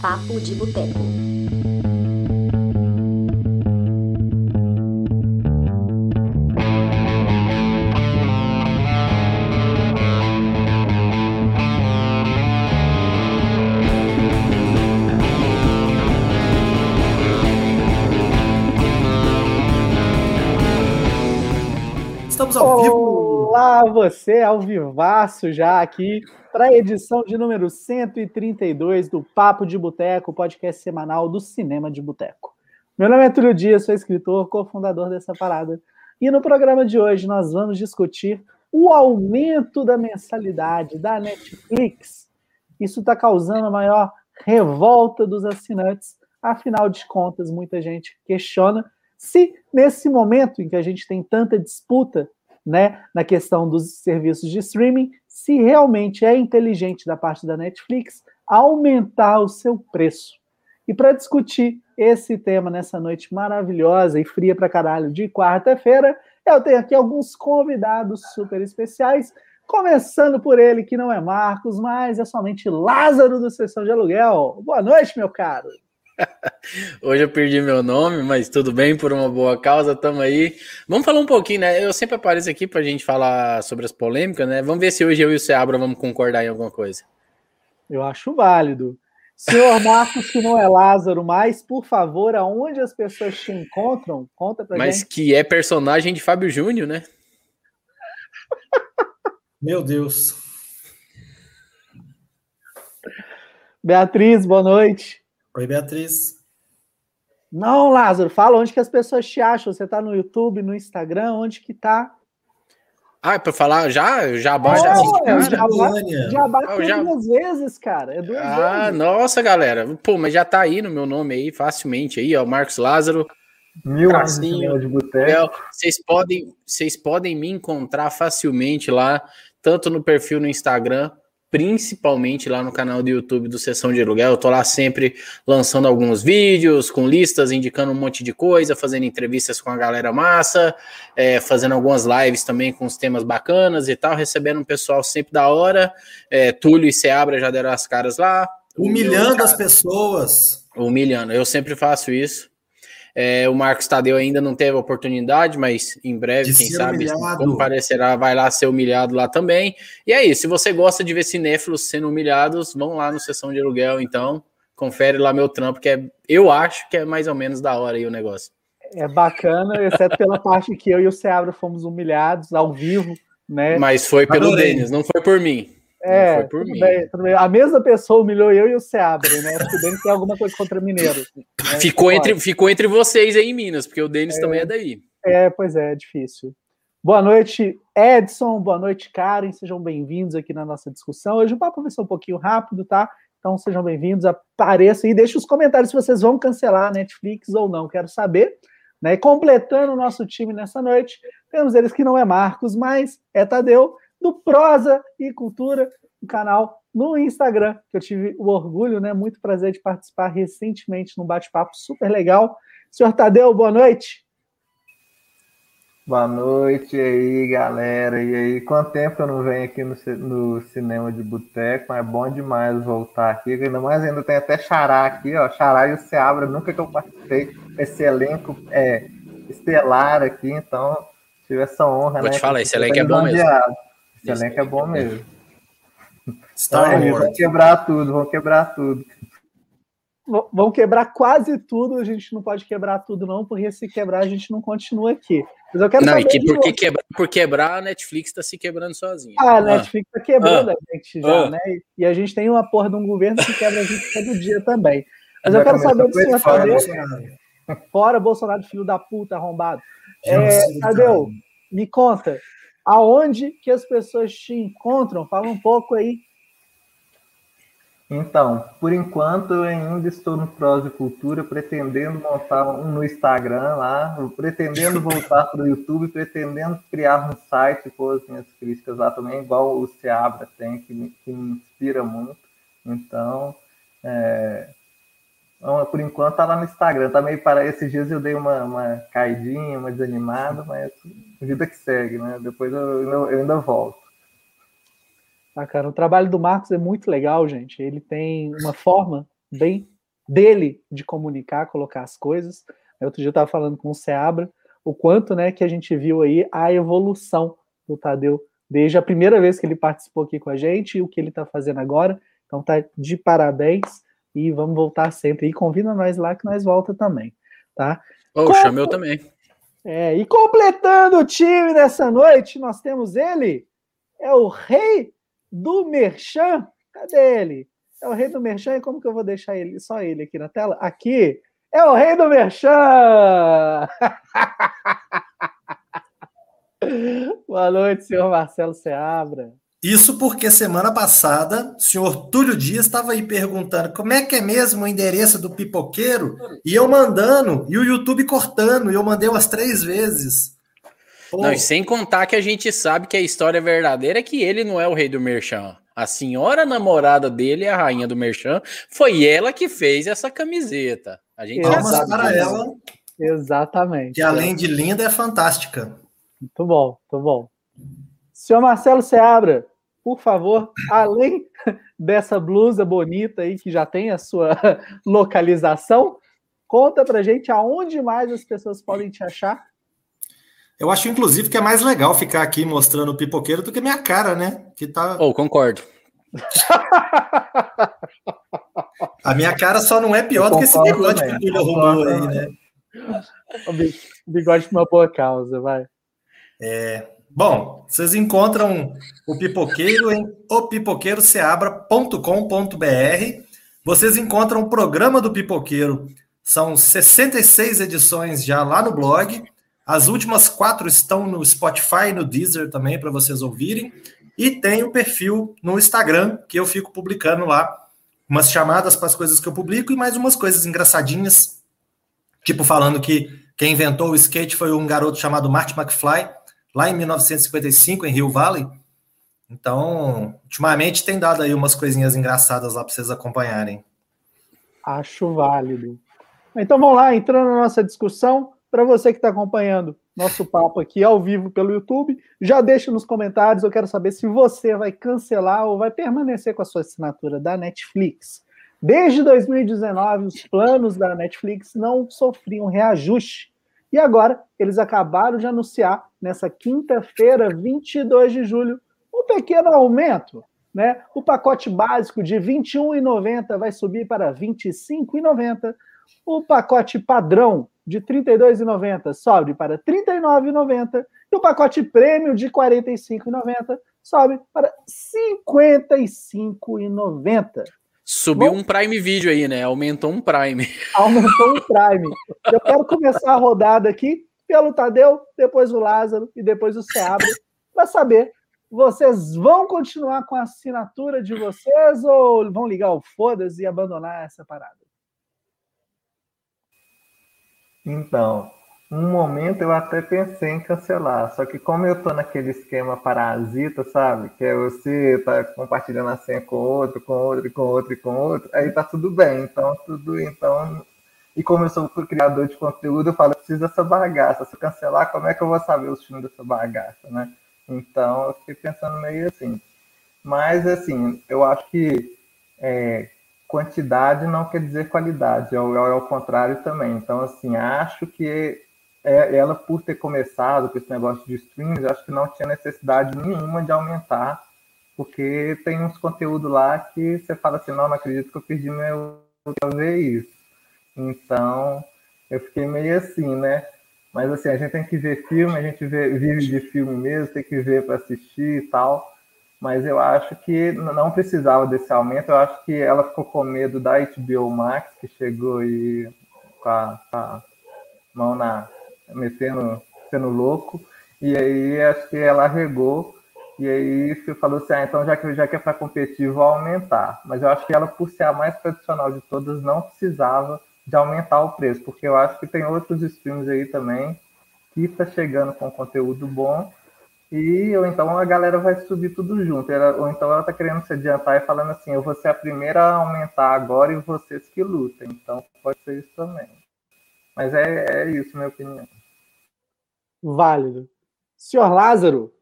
Papo de Boteco. Estamos ao vivo. Olá, você ao vivaço já aqui para a edição de número 132 do Papo de Boteco, podcast semanal do Cinema de Boteco. Meu nome é Túlio Dias, sou escritor, cofundador dessa parada. E no programa de hoje nós vamos discutir o aumento da mensalidade da Netflix. Isso está causando a maior revolta dos assinantes. Afinal de contas, muita gente questiona se nesse momento em que a gente tem tanta disputa né, na questão dos serviços de streaming, se realmente é inteligente da parte da Netflix aumentar o seu preço. E para discutir esse tema nessa noite maravilhosa e fria para caralho de quarta-feira, eu tenho aqui alguns convidados super especiais, começando por ele, que não é Marcos, mas é somente Lázaro do Sessão de Aluguel. Boa noite, meu caro. Hoje eu perdi meu nome, mas tudo bem, por uma boa causa, tamo aí. Vamos falar um pouquinho, né? Eu sempre apareço aqui pra gente falar sobre as polêmicas, né? Vamos ver se hoje eu e o Seabra vamos concordar em alguma coisa. Eu acho válido. Senhor Marcos, que não é Lázaro mais, por favor, aonde as pessoas te encontram? Conta pra Mas gente. Mas que é personagem de Fábio Júnior, né? Meu Deus. Beatriz, boa noite. Oi, Beatriz. Não, Lázaro, fala onde que as pessoas te acham. Você tá no YouTube, no Instagram, onde que tá? Ah, é pra falar já? Já Oh, já, é, já, já, Oh, já- duas vezes, cara. É duas Ah, vezes. nossa, galera. Pô, mas já tá aí no meu nome aí, facilmente aí, ó, Marcos Lázaro. Mil de Tracinho, cinema de boteco. Vocês podem, vocês podem me encontrar facilmente lá, tanto no perfil no Instagram, principalmente lá no canal do YouTube do Sessão de Aluguel. Eu tô lá sempre lançando alguns vídeos com listas, indicando um monte de coisa, fazendo entrevistas com a galera massa, é, fazendo algumas lives também com os temas bacanas e tal, recebendo um pessoal sempre da hora. É, Túlio e Seabra já deram as caras lá. Humilhando as pessoas. Humilhando, eu sempre faço isso. É, o Marcos Tadeu ainda não teve a oportunidade, mas em breve, De quem sabe, humilhado. como parecerá, vai lá ser humilhado lá também. E aí, se você gosta de ver cinéfilos sendo humilhados, vão lá no Sessão de Aluguel, então. Confere lá meu trampo, que é, eu acho que é mais ou menos da hora aí o negócio. É bacana, exceto pela parte que eu e o Seabra fomos humilhados ao vivo, né? Mas foi pelo Adorei. Denis, não foi por mim. É, foi por mim. bem, bem. A mesma pessoa humilhou eu e o Seabra, né? Acho que o Denis tem alguma coisa contra mineiro. né? Ficou Pode. entre, ficou entre vocês aí em Minas, porque o Denis também é daí. É, pois é, é difícil. Boa noite, Edson. Boa noite, Karen. Sejam bem-vindos aqui na nossa discussão. Hoje o papo vai ser um pouquinho rápido, tá? Então sejam bem-vindos, apareçam e deixem os comentários se vocês vão cancelar a Netflix ou não. Quero saber. Né? E completando o nosso time nessa noite, temos eles que não é Marcos, mas é Tadeu, do Prosa e Cultura, um canal no Instagram, que eu tive o orgulho, né? Muito prazer de participar recentemente num bate-papo super legal. Senhor Tadeu, boa noite. Boa noite aí, galera. E aí, quanto tempo eu não venho aqui no, no cinema de boteco, mas é bom demais voltar aqui. Ainda mais ainda tem até Xará aqui, ó. Xará e o Seabra, nunca que eu participei desse elenco é, estelar aqui, então tive essa honra, Vou né? te falar, esse elenco é bom mesmo. Esse elenco é bom mesmo. Star eles vão Wars. quebrar tudo, vão quebrar tudo. Vão quebrar quase tudo, a gente não pode quebrar tudo, não, porque se quebrar, a gente não continua aqui. Mas eu quero Não, e que, porque você. quebrar, por quebrar, a Netflix tá se quebrando sozinha. Ah, a Netflix tá quebrando a gente já, Ah. né? E a gente tem uma porra de um governo que quebra a gente todo dia também. Mas eu quero saber do senhor Tadeu, Bolsonaro. fora Bolsonaro, filho da puta, arrombado. É, Tadeu, me conta, aonde que as pessoas te encontram? Fala um pouco aí. Então, por enquanto eu ainda estou no Prós e Cultura, pretendendo montar um no Instagram lá, pretendendo voltar para o YouTube, pretendendo criar um site com as minhas críticas lá também, igual o Seabra tem, que me, que me inspira muito. Então, é, então, por enquanto tá lá no Instagram. Tá meio para esses dias eu dei uma, uma caidinha, uma desanimada, mas vida que segue, né? Depois eu, eu, eu ainda volto. Ah, cara, o trabalho do Marcos é muito legal, gente. Ele tem uma forma bem dele de comunicar, colocar as coisas. Outro dia eu estava falando com o Seabra o quanto né, que a gente viu aí a evolução do Tadeu desde a primeira vez que ele participou aqui com a gente e o que ele está fazendo agora. Então tá de parabéns e vamos voltar sempre. E convida nós lá que nós volta também, tá? Oh, chamei eu também. É, e completando o time dessa noite, nós temos ele, é o rei do Merchan. Cadê ele? É o rei do Merchan, e como que eu vou deixar ele, só ele aqui na tela? Aqui, é o rei do Merchan! Boa noite, senhor Marcelo Seabra. Isso porque semana passada o senhor Túlio Dias estava aí perguntando como é que é mesmo o endereço do pipoqueiro, e eu mandando, e o YouTube cortando, e eu mandei umas três vezes. Pô. Não, e sem contar que a gente sabe que a história verdadeira é que ele não é o rei do Merchan. A senhora namorada dele, a rainha do Merchan, foi ela que fez essa camiseta. A gente Palmas já sabe para disso. ela. Exatamente. Que além de linda, é fantástica. Muito bom, muito bom. Senhor Marcelo Seabra, por favor, além dessa blusa bonita aí que já tem a sua localização, conta pra gente aonde mais as pessoas podem te achar. Eu acho, inclusive, que é mais legal ficar aqui mostrando o pipoqueiro do que minha cara, né? Que tá. Oh, concordo. A minha cara só não é pior do que esse bigode também. que o Túlio arrumou aí, né? O bigode por uma boa causa, vai. É, bom, vocês encontram o Pipoqueiro em opipoqueiroceabra.com.br. Vocês encontram o programa do Pipoqueiro. São 66 edições já lá no blog. As últimas quatro estão no Spotify no Deezer também para vocês ouvirem. E tem o perfil no Instagram que eu fico publicando lá umas chamadas para as coisas que eu publico e mais umas coisas engraçadinhas, tipo falando que quem inventou o skate foi um garoto chamado Marty McFly lá em 1955, em Rio Valley. Então, ultimamente tem dado aí umas coisinhas engraçadas lá para vocês acompanharem. Acho válido. Então vamos lá, entrando na nossa discussão. Para você que está acompanhando nosso papo aqui ao vivo pelo YouTube, já deixa nos comentários. Eu quero saber se você vai cancelar ou vai permanecer com a sua assinatura da Netflix. Desde 2019, os planos da Netflix não sofriam reajuste. E agora, eles acabaram de anunciar, nessa quinta-feira, 22 de julho, um pequeno aumento. Né? O pacote básico de R$ 21,90 vai subir para R$ 25,90. O pacote padrão de R$ 32,90 sobe para R$ 39,90. E o pacote prêmio de R$ 45,90 sobe para R$ 55,90. Subiu Bom, um Prime Video aí, né? Aumentou um Prime. Aumentou um Prime. Eu quero começar a rodada aqui pelo Tadeu, depois o Lázaro e depois o Seabra, para saber, vocês vão continuar com a assinatura de vocês ou vão ligar o foda-se e abandonar essa parada? Então, um momento eu até pensei em cancelar, só que como eu tô naquele esquema parasita, sabe? Que é você tá compartilhando a senha com outro, com outro, com outro e com outro, aí tá tudo bem. Então, tudo. Então. E como eu sou criador de conteúdo, eu falo, eu preciso dessa bagaça. Se eu cancelar, como é que eu vou saber os filmes dessa bagaça, né? Então, eu fiquei pensando meio assim. Mas, assim, eu acho que é, quantidade não quer dizer qualidade, é o, é o contrário também. Então, assim, acho que é, ela, por ter começado com esse negócio de streams, acho que não tinha necessidade nenhuma de aumentar, porque tem uns conteúdos lá que você fala assim, não, não acredito que eu perdi meu pra ver isso. Então, eu fiquei meio assim, né? Mas assim, a gente tem que ver filme, a gente vê, vive de filme mesmo, tem que ver para assistir e tal. Mas eu acho que não precisava desse aumento. Eu acho que ela ficou com medo da HBO Max, que chegou e com a, com a mão na, metendo, sendo louco, e aí acho que ela regou, e aí falou assim, ah, então já que, já que é para competir, vou aumentar. Mas eu acho que ela, por ser a mais tradicional de todas, não precisava de aumentar o preço, porque eu acho que tem outros streams aí também que está chegando com conteúdo bom, e ou então a galera vai subir tudo junto, ela, ou então ela está querendo se adiantar e falando assim, eu vou ser a primeira a aumentar agora e vocês que lutem. Então pode ser isso também. Mas é, é isso, minha opinião. Válido. Senhor Lázaro?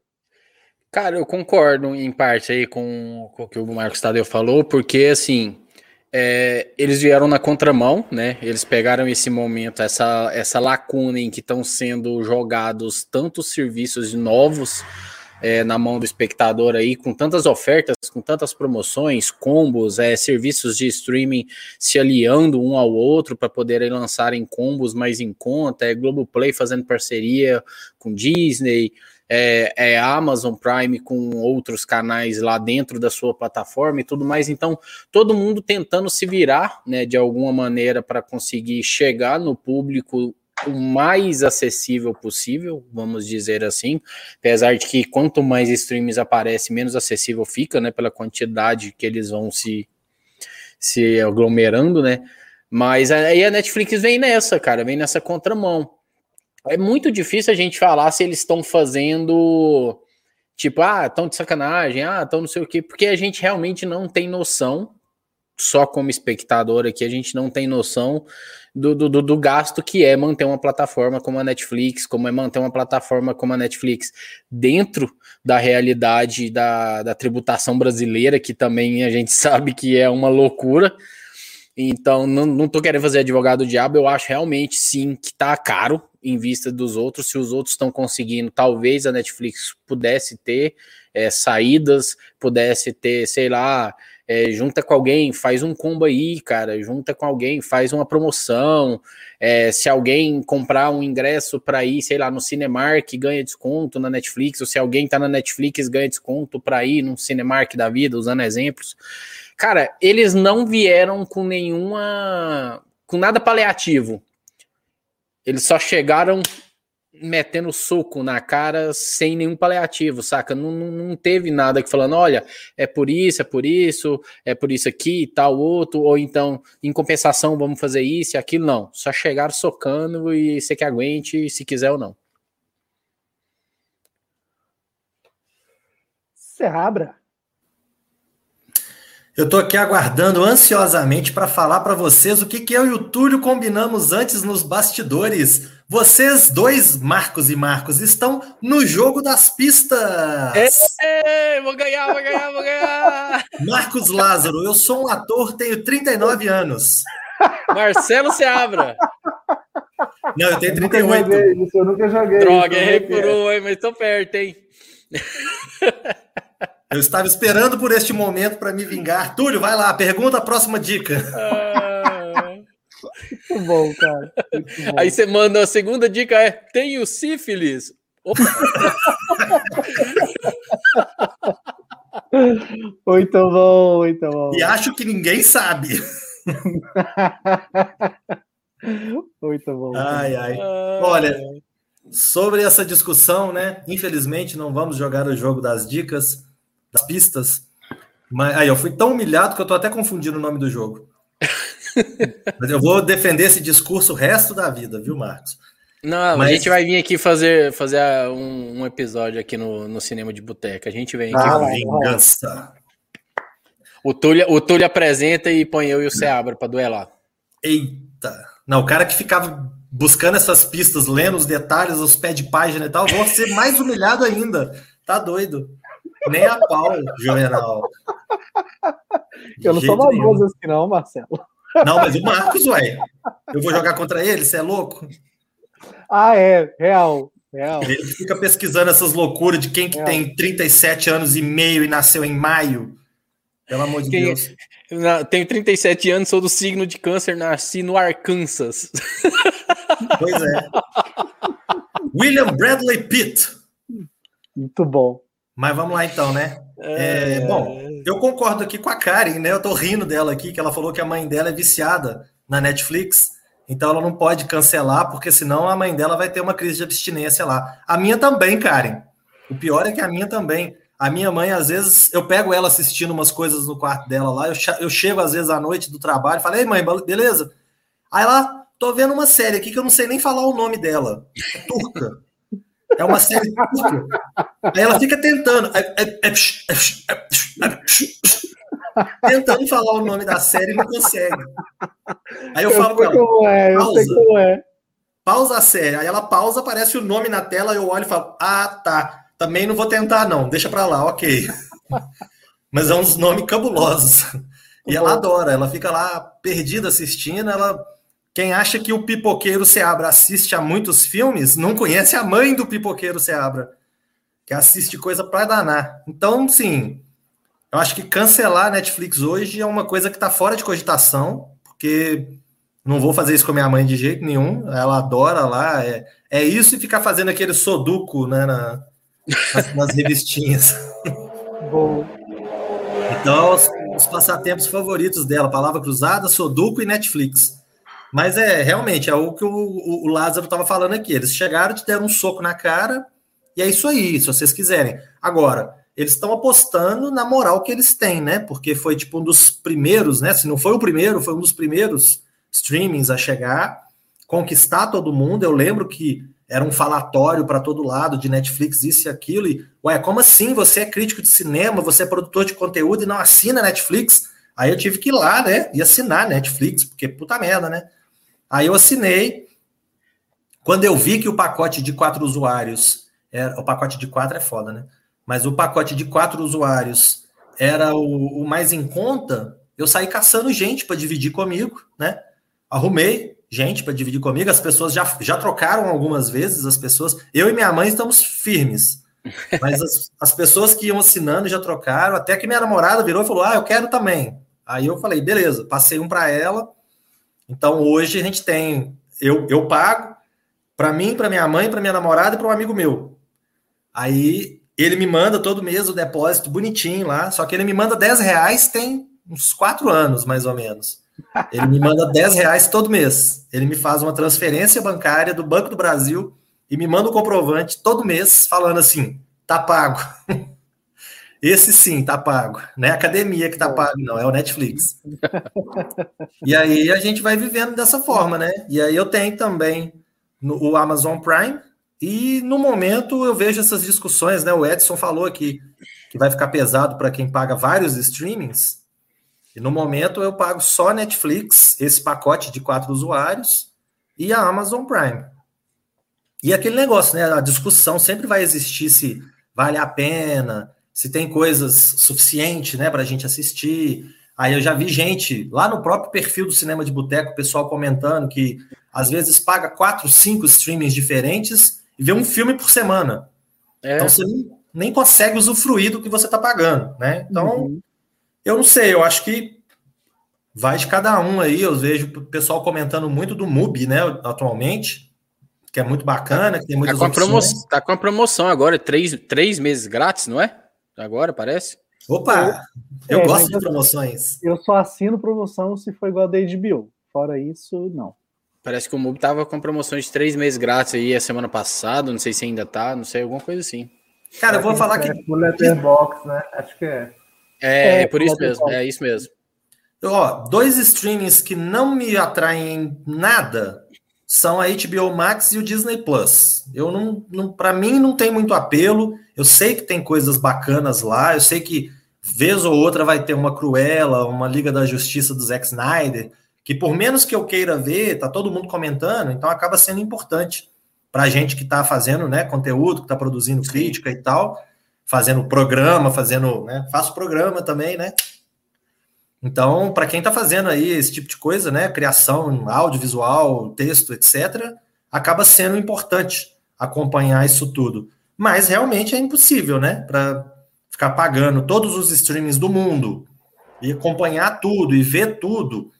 Cara, eu concordo em parte aí com, com o que o Marcos Tadeu falou, porque assim, é, eles vieram na contramão, né? Eles pegaram esse momento, essa, essa lacuna em que estão sendo jogados tantos serviços novos é, na mão do espectador aí, com tantas ofertas, com tantas promoções, combos, é, serviços de streaming se aliando um ao outro para poderem lançarem combos mais em conta, é Globoplay fazendo parceria com Disney, é, é, Amazon Prime com outros canais lá dentro da sua plataforma e tudo mais. Então, todo mundo tentando se virar, né, de alguma maneira para conseguir chegar no público o mais acessível possível, vamos dizer assim, apesar de que quanto mais streams aparece, menos acessível fica, né, pela quantidade que eles vão se se aglomerando, né? Mas aí a Netflix vem nessa, cara, vem nessa contramão é muito difícil a gente falar se eles estão fazendo tipo, ah, estão de sacanagem, ah, estão não sei o quê, porque a gente realmente não tem noção, só como espectador aqui, a gente não tem noção do, do, do, gasto que é manter uma plataforma como a Netflix, como é manter uma plataforma como a Netflix dentro da realidade da, da tributação brasileira, que também a gente sabe que é uma loucura. Então, não, não tô querendo fazer advogado do diabo, eu acho realmente sim que tá caro em vista dos outros. Se os outros estão conseguindo, talvez a Netflix pudesse ter é, saídas, pudesse ter, sei lá, é, junta com alguém, faz um combo aí, cara, junta com alguém, faz uma promoção. É, se alguém comprar um ingresso para ir, sei lá, no Cinemark, ganha desconto na Netflix, ou se alguém tá na Netflix, ganha desconto para ir no Cinemark da vida, usando exemplos. Cara, eles não vieram com nenhuma. com nada paliativo. Eles só chegaram metendo soco na cara sem nenhum paliativo, saca? Não, não, não, teve nada que falando, olha, é por isso, é por isso, é por isso aqui e tal, outro, ou então, em compensação, vamos fazer isso e aquilo, não. Só chegaram socando e você que aguente, se quiser ou não. Seabra. Eu estou aqui aguardando ansiosamente para falar para vocês o que, que eu e o Túlio combinamos antes nos bastidores. Vocês dois, Marcos e Marcos, estão no jogo das pistas. É, vou ganhar, vou ganhar, vou ganhar. Marcos Lázaro, eu sou um ator, tenho 39 anos. Marcelo Seabra. Não, eu tenho 38. Eu nunca joguei, isso, eu nunca joguei. Droga, recuou, hein, mas tô perto, hein? Eu estava esperando por este momento para me vingar. Túlio, vai lá, pergunta a próxima dica. Ah, muito bom, cara. Muito bom. Aí você manda a segunda dica é: tenho sífilis. muito bom, muito bom. E acho que ninguém sabe. muito bom. Ai, ai. Olha, sobre essa discussão, né? Infelizmente não vamos jogar o jogo das dicas das pistas. Mas aí eu fui tão humilhado que eu tô até confundindo o nome do jogo. Mas eu vou defender esse discurso o resto da vida, viu, Marcos? Não, Mas... a gente vai vir aqui fazer, fazer um, um episódio aqui no, no Cinema de Boteca. A gente vem aqui. Ah, vingança. O Túlio, o Túlio apresenta e põe eu e o Seabra para duelar. Eita! Não, o cara que ficava buscando essas pistas, lendo os detalhes, os pés de página e tal, vou ser mais humilhado ainda. Tá doido. Nem a pau, Juvenal. Eu não sou maldoso assim, não, Marcelo. Não, mas o Marcos, ué. Eu vou jogar contra ele, você é louco? Ah, é, real. Real. Ele fica pesquisando essas loucuras de quem que real. tem 37 anos e meio e nasceu em maio. Pelo amor de quem... Deus. Tenho 37 anos, sou do signo de câncer, nasci no Arkansas. Pois é. William Bradley Pitt. Muito bom. Mas vamos lá então, né? É... É, bom, eu concordo aqui com a Karen, né? Eu tô rindo dela aqui, que ela falou que a mãe dela é viciada na Netflix, então ela não pode cancelar, porque senão a mãe dela vai ter uma crise de abstinência lá. A minha também, Karen. O pior é que a minha também. A minha mãe, às vezes, eu pego ela assistindo umas coisas no quarto dela lá, eu, eu chego às vezes à noite do trabalho e falo, ei mãe, beleza? Aí lá, tô vendo uma série aqui que eu não sei nem falar o nome dela. É turca. É uma série turca. Aí ela fica tentando. tentando falar o nome da série e não consegue. Aí eu, eu falo pra ela, é, pausa. É. Pausa a série. Aí ela pausa, aparece o nome na tela, eu olho e falo, ah, tá. Também não vou tentar, não. Deixa pra lá, ok. Mas é uns nomes cabulosos. E ela adora, ela fica lá perdida assistindo, ela quem acha que o Pipoqueiro Seabra assiste a muitos filmes, não conhece a mãe do Pipoqueiro Seabra, que assiste coisa para danar. Então, sim, eu acho que cancelar a Netflix hoje é uma coisa que está fora de cogitação, porque não vou fazer isso com a minha mãe de jeito nenhum. Ela adora lá. É, é isso e ficar fazendo aquele soduco né, na, nas, nas revistinhas. Bom. Então, os, os, passatempos favoritos dela, palavra cruzada, soduco e Netflix. Mas é realmente é o que o, o, Lázaro estava falando aqui. Eles chegaram, te deram um soco na cara, e é isso aí, se vocês quiserem. Agora, eles estão apostando na moral que eles têm, né? Porque foi tipo um dos primeiros, né? Se não foi o primeiro, foi um dos primeiros streamings a chegar, conquistar todo mundo. Eu lembro que era um falatório para todo lado de Netflix, isso e aquilo. E, ué, como assim? Você é crítico de cinema, você é produtor de conteúdo e não assina Netflix? Aí eu tive que ir lá, né? E assinar Netflix, porque puta merda, né? Aí eu assinei. Quando eu vi que o pacote de quatro usuários, era, o pacote de quatro é foda, né? Mas o pacote de quatro usuários era o, o mais em conta, eu saí caçando gente para dividir comigo, né? Arrumei gente para dividir comigo. As pessoas já, já trocaram algumas vezes, as pessoas. Eu e minha mãe estamos firmes. Mas as, as pessoas que iam assinando já trocaram, até que minha namorada virou e falou: Ah, eu quero também. Aí eu falei, beleza, passei um para ela. Então hoje a gente tem, eu, eu pago para mim, para minha mãe, para minha namorada e para um amigo meu. Aí ele me manda todo mês o depósito bonitinho lá, só que ele me manda 10 reais tem uns quatro anos, mais ou menos. Ele me manda 10 reais todo mês. Ele me faz uma transferência bancária do Banco do Brasil e me manda um comprovante todo mês falando assim: tá pago. Esse sim, tá pago. Não é a academia que tá pago, não, é o Netflix. e aí a gente vai vivendo dessa forma, né? E aí eu tenho também no, o Amazon Prime, e no momento eu vejo essas discussões, né? O Edson falou aqui que vai ficar pesado para quem paga vários streamings. E no momento eu pago só Netflix, esse pacote de quatro usuários, e a Amazon Prime. E aquele negócio, né? A discussão sempre vai existir se vale a pena, se tem coisas suficiente, né, para a gente assistir. Aí eu já vi gente lá no próprio perfil do Cinema de Boteco, o pessoal comentando que às vezes paga quatro, cinco streamings diferentes e vê um filme por semana. É. Então você nem, nem, consegue usufruir do que você está pagando, né? Então, uhum. eu não sei, eu acho que vai de cada um aí. Eu vejo o pessoal comentando muito do MUBI, né, atualmente, que é muito bacana, que tem muitas tá com opções. Tá com a promoção agora, três, três meses grátis, não é? Agora, parece? Opa! Eu, eu é, gosto de promoções. Eu só assino promoção se for igual a da HBO. Fora isso, não. Parece que o MUB tava com promoções de três meses grátis aí a semana passada, não sei se ainda tá, não sei, alguma coisa assim. Cara, eu vou falar que. O Letterbox, né? Acho que é. É, é por isso mesmo, é isso mesmo. Ó, dois streamings que não me atraem nada são a HBO Max e o Disney Plus. Eu não, não para mim não tem muito apelo. Eu sei que tem coisas bacanas lá, eu sei que vez ou outra vai ter uma Cruella, uma Liga da Justiça do Zack Snyder, que por menos que eu queira ver, tá todo mundo comentando, então acaba sendo importante para a gente que está fazendo né, conteúdo, que está produzindo crítica e tal, fazendo programa, fazendo, né, faço programa também, né? Então, para quem está fazendo aí esse tipo de coisa, né, criação audiovisual, texto, etc., acaba sendo importante acompanhar isso tudo. Mas realmente é impossível, né, para ficar pagando todos os streamings do mundo e acompanhar tudo e ver tudo.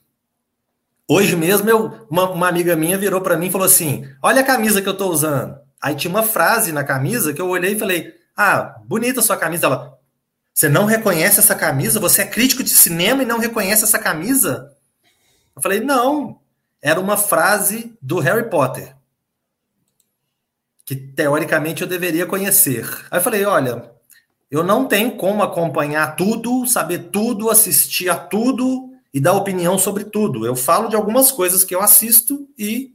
Hoje mesmo, eu, uma, uma amiga minha virou para mim e falou assim: Olha a camisa que eu estou usando. Aí tinha uma frase na camisa que eu olhei e falei: Ah, bonita sua camisa. Ela, você não reconhece essa camisa? Você é crítico de cinema e não reconhece essa camisa? Eu falei, não. Era uma frase do Harry Potter. Que teoricamente eu deveria conhecer. Aí eu falei, olha, eu não tenho como acompanhar tudo, saber tudo, assistir a tudo e dar opinião sobre tudo. Eu falo de algumas coisas que eu assisto e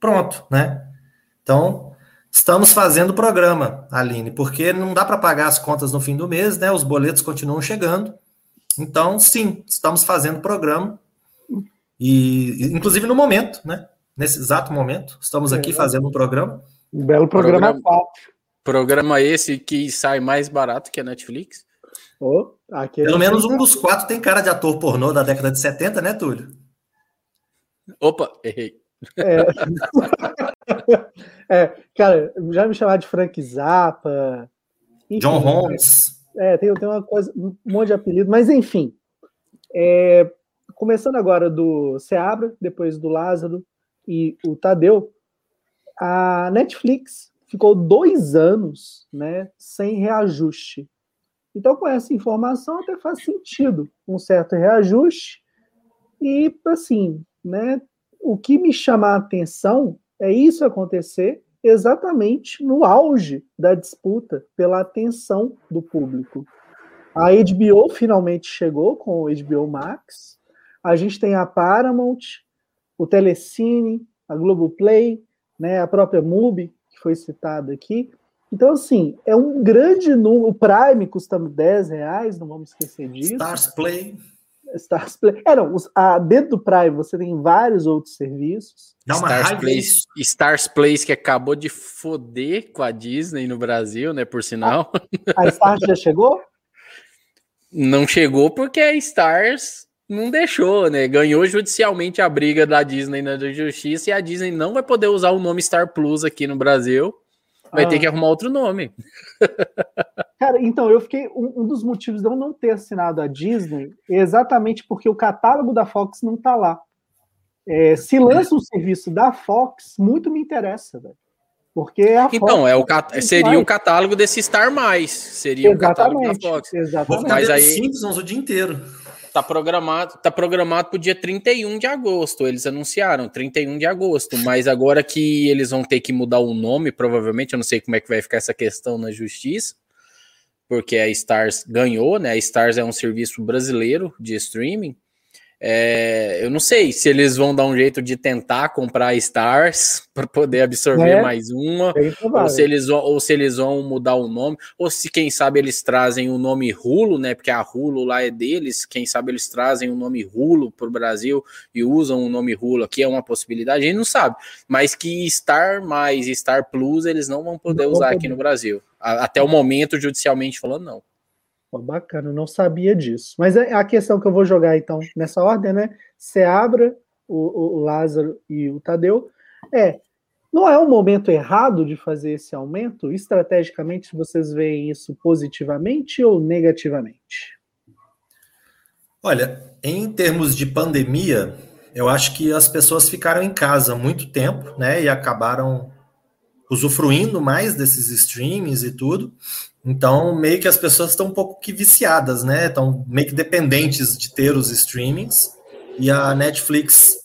pronto, né? Então, Estamos fazendo o programa, Aline, porque não dá para pagar as contas no fim do mês, né? Os boletos continuam chegando. Então, sim, estamos fazendo o programa. E, inclusive, no momento, né? Nesse exato momento, estamos aqui é, fazendo um programa. Um belo programa, programa Programa esse que sai mais barato que a Netflix. Oh, Pelo menos um dos quatro tem cara de ator pornô da década de 70, né, Túlio? Opa, errei. É, é cara, já me chamar de Frank Zappa. Enfim, John Holmes. É, tem, tem uma coisa, um monte de apelido, mas enfim. É, começando agora do Seabra, depois do Lázaro e o Tadeu, a Netflix ficou dois anos né, sem reajuste. Então, com essa informação, até faz sentido um certo reajuste. E, assim, né, o que me chama a atenção é isso acontecer exatamente no auge da disputa pela atenção do público. A HBO finalmente chegou com o HBO Max. A gente tem a Paramount, o Telecine, a Globoplay, né, a própria MUBI, que foi citada aqui. Então, assim, é um grande número. O Prime custa 10 reais, não vamos esquecer disso. Stars Play. Stars Play. É, não, a, dentro do Prime você tem vários outros serviços. Dá uma Stars, Place, Stars Place que acabou de foder com a Disney no Brasil, né? Por sinal. A, a Stars já chegou? Não chegou porque a Stars não deixou, né? Ganhou judicialmente a briga da Disney na justiça e a Disney não vai poder usar o nome Star Plus aqui no Brasil. Vai ah. ter que arrumar outro nome. Cara, então, eu fiquei. Um, um, dos motivos de eu não ter assinado a Disney é exatamente porque o catálogo da Fox não tá lá. É, se lança um serviço da Fox, muito me interessa, velho. Porque é a então, Fox é o cat... seria o catálogo desse Star Mais. Seria exatamente, o catálogo da Fox. Exatamente. Mas aí Simpsons o dia inteiro. Tá programado, tá programado para o dia 31 de agosto. Eles anunciaram 31 de agosto, mas agora que eles vão ter que mudar o nome, provavelmente, eu não sei como é que vai ficar essa questão na justiça, porque a Stars ganhou, né? A Stars é um serviço brasileiro de streaming. É, eu não sei se eles vão dar um jeito de tentar comprar Stars para poder absorver é, mais uma, ou se, eles vão, ou se eles vão mudar o nome, ou se quem sabe eles trazem o nome Rulo, né? Porque a Rulo lá é deles, quem sabe eles trazem o nome Rulo para o Brasil e usam o nome Rulo aqui, é uma possibilidade, a gente não sabe. Mas que Star mais Star Plus eles não vão poder não usar aqui no Brasil. Até o momento, judicialmente falando, não. Bacana, não sabia disso. Mas é a questão que eu vou jogar, então, nessa ordem, né? Seabra, o, o Lázaro e o Tadeu, é. Não é um momento errado de fazer esse aumento? Estrategicamente, vocês veem isso positivamente ou negativamente? Olha, em termos de pandemia, eu acho que as pessoas ficaram em casa muito tempo, né? E acabaram usufruindo mais desses streams e tudo. Então, meio que as pessoas estão um pouco que viciadas, né? Estão meio que dependentes de ter os streamings. E a Netflix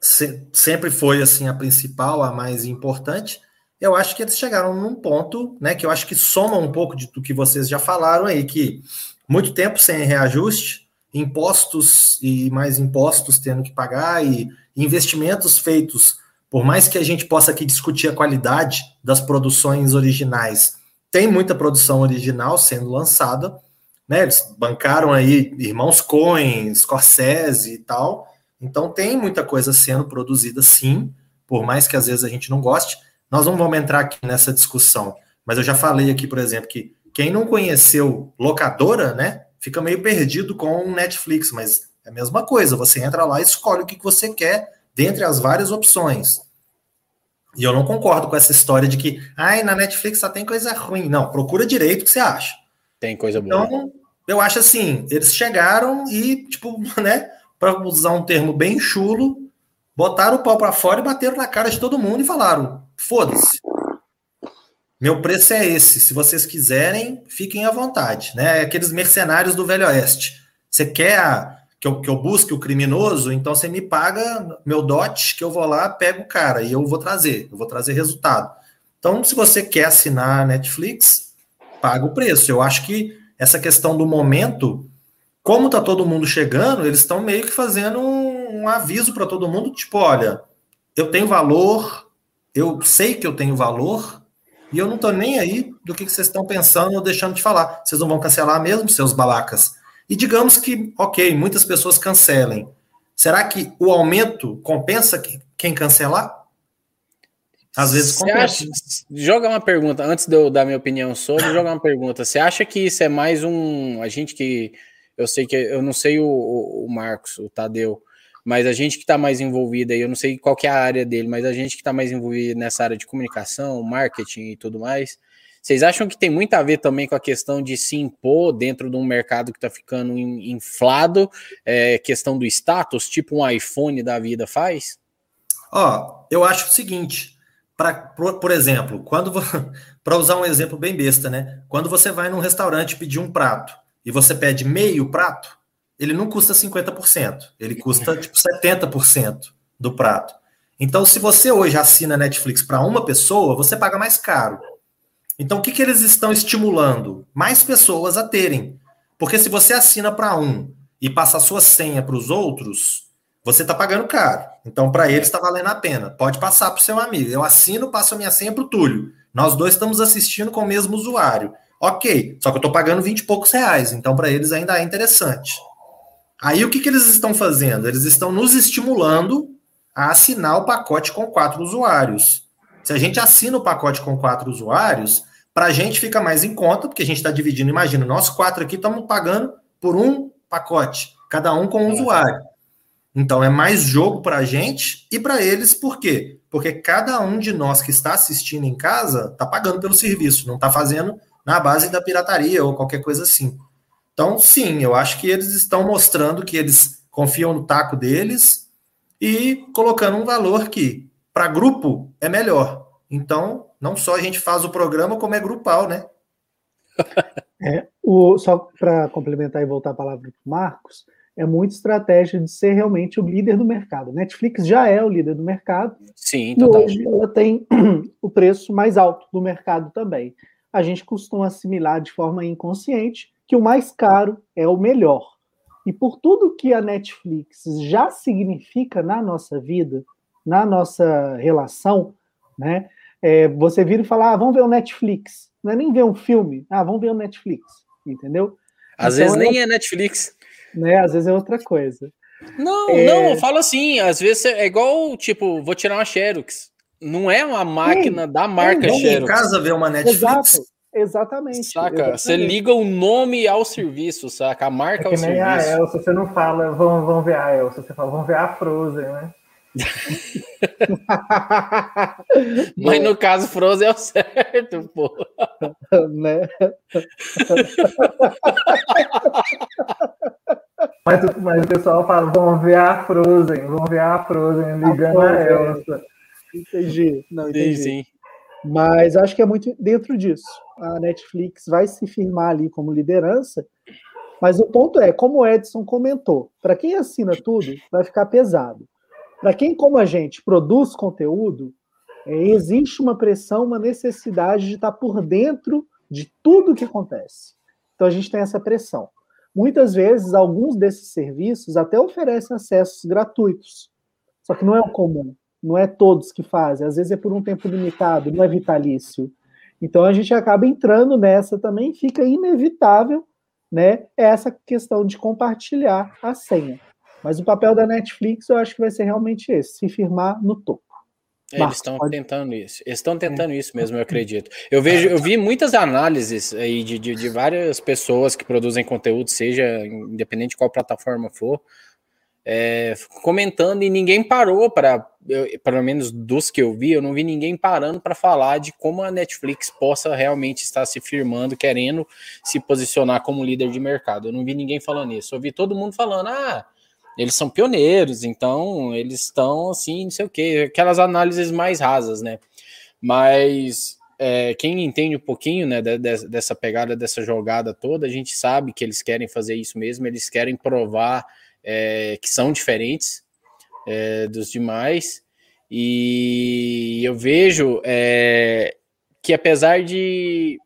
se, sempre foi assim a principal, a mais importante. Eu acho que eles chegaram num ponto, né, que eu acho que soma um pouco de, do que vocês já falaram aí, que muito tempo sem reajuste, impostos e mais impostos tendo que pagar e investimentos feitos por mais que a gente possa aqui discutir a qualidade das produções originais, tem muita produção original sendo lançada, né? Eles bancaram aí Irmãos Coen, Scorsese e tal. Então tem muita coisa sendo produzida sim, por mais que às vezes a gente não goste. Nós não vamos entrar aqui nessa discussão, mas eu já falei aqui, por exemplo, que quem não conheceu locadora, né, fica meio perdido com Netflix, mas é a mesma coisa, você entra lá e escolhe o que você quer dentre as várias opções. E eu não concordo com essa história de que, ai, na Netflix só tem coisa ruim. Não, procura direito o que você acha. Tem coisa boa. Então, eu acho assim, eles chegaram e, tipo, né, para usar um termo bem chulo, botaram o pau para fora e bateram na cara de todo mundo e falaram: foda-se. Meu preço é esse. Se vocês quiserem, fiquem à vontade. Né? Aqueles mercenários do Velho Oeste. Você quer a, que eu, que eu busque o criminoso, então você me paga meu dote, que eu vou lá, pego o cara e eu vou trazer, eu vou trazer resultado. Então, se você quer assinar a Netflix, paga o preço. Eu acho que essa questão do momento, como tá todo mundo chegando, eles estão meio que fazendo um, um aviso para todo mundo, tipo, olha, eu tenho valor, eu sei que eu tenho valor, e eu não tô nem aí do que, que vocês estão pensando ou deixando de falar. Vocês não vão cancelar mesmo, seus balacas. E digamos que, ok, muitas pessoas cancelem. Será que o aumento compensa quem cancelar? Às vezes Você acha, joga uma pergunta, antes de eu dar minha opinião sobre, joga uma pergunta. Você acha que isso é mais um. A gente que. Eu sei que. Eu não sei o, o Marcos, o Tadeu, mas a gente que está mais envolvido aí, eu não sei qual é a área dele, mas a gente que está mais envolvido nessa área de comunicação, marketing e tudo mais. Vocês acham que tem muito a ver também com a questão de se impor dentro de um mercado que está ficando inflado, é, questão do status, tipo um iPhone da vida faz? Ó, eu acho o seguinte: Pra, por, por exemplo, quando para usar um exemplo bem besta, né? Quando você vai num restaurante pedir um prato e você pede meio prato, ele não custa 50%, ele custa tipo 70% do prato. Então, se você hoje assina Netflix para uma pessoa, você paga mais caro. Então, o que, que eles estão estimulando? Mais pessoas a terem. Porque se você assina para um e passa a sua senha para os outros, você está pagando caro. Então, para ele está valendo a pena. Pode passar para o seu amigo. Eu assino, passo a minha senha para o Túlio. Nós dois estamos assistindo com o mesmo usuário. Ok, só que eu estou pagando 20 e poucos reais. Então, para eles ainda é interessante. Aí, o que, que eles estão fazendo? Eles estão nos estimulando a assinar o pacote com quatro usuários. Se a gente assina o pacote com quatro usuários, para a gente fica mais em conta, porque a gente está dividindo. Imagina, nós quatro aqui estamos pagando por um pacote, cada um com um usuário. Então é mais jogo para a gente e para eles, por quê? Porque cada um de nós que está assistindo em casa está pagando pelo serviço, não está fazendo na base da pirataria ou qualquer coisa assim. Então, sim, eu acho que eles estão mostrando que eles confiam no taco deles e colocando um valor que, para grupo, é melhor. Então, não só a gente faz o programa, como é grupal, né? É, o, só para complementar e voltar a palavra para o Marcos, é muita estratégia de ser realmente o líder do mercado. Netflix já é o líder do mercado. Sim, total. E hoje ela tem o preço mais alto do mercado também. A gente costuma assimilar de forma inconsciente que o mais caro é o melhor. E por tudo que a Netflix já significa na nossa vida, na nossa relação, né? É, você vira e fala, ah, vamos ver o Netflix. Não é nem ver um filme, ah, vamos ver o Netflix, entendeu? Às então, vezes nem é Netflix né? Às vezes é outra coisa. Não, é... não, eu falo assim, às vezes é igual, tipo, vou tirar uma Xerox. Não é uma máquina Sim. da marca Sim, Xerox. em casa ver uma Netflix. Exato. Exatamente. Saca? Exatamente. Você liga o nome ao serviço, saca? A marca é que ao nem serviço. A Elsa, você não fala, vamos, vamos ver a Elsa, você fala, vamos ver a Frozen, né? Mas no caso, Frozen é o certo, pô. né? Mas, mas o pessoal fala, vamos ver a Frozen, vamos ver a Frozen ligando a, a Elsa. Entendi. Não, entendi. Sim, sim. Mas acho que é muito dentro disso. A Netflix vai se firmar ali como liderança, mas o ponto é, como o Edson comentou, para quem assina tudo, vai ficar pesado. Para quem, como a gente, produz conteúdo, é, existe uma pressão, uma necessidade de estar por dentro de tudo que acontece. Então a gente tem essa pressão. Muitas vezes, alguns desses serviços até oferecem acessos gratuitos, só que não é o comum, não é todos que fazem, às vezes é por um tempo limitado, não é vitalício. Então a gente acaba entrando nessa também, fica inevitável, né, essa questão de compartilhar a senha. Mas o papel da Netflix eu acho que vai ser realmente esse, se firmar no topo. É, eles estão pode... tentando isso. Eles estão tentando é. isso mesmo, eu acredito. Eu vejo, eu vi muitas análises aí de, de, de, várias pessoas que produzem conteúdo, seja independente de qual plataforma for, é, comentando e ninguém parou para, pelo menos dos que eu vi, eu não vi ninguém parando para falar de como a Netflix possa realmente estar se firmando, querendo se posicionar como líder de mercado. Eu não vi ninguém falando isso. Eu vi todo mundo falando, ah eles são pioneiros, então eles estão assim, não sei o que, aquelas análises mais rasas, né? Mas é, quem entende um pouquinho né, de, de, dessa pegada, dessa jogada toda, a gente sabe que eles querem fazer isso mesmo, eles querem provar é, que são diferentes é, dos demais. E eu vejo é, que apesar de.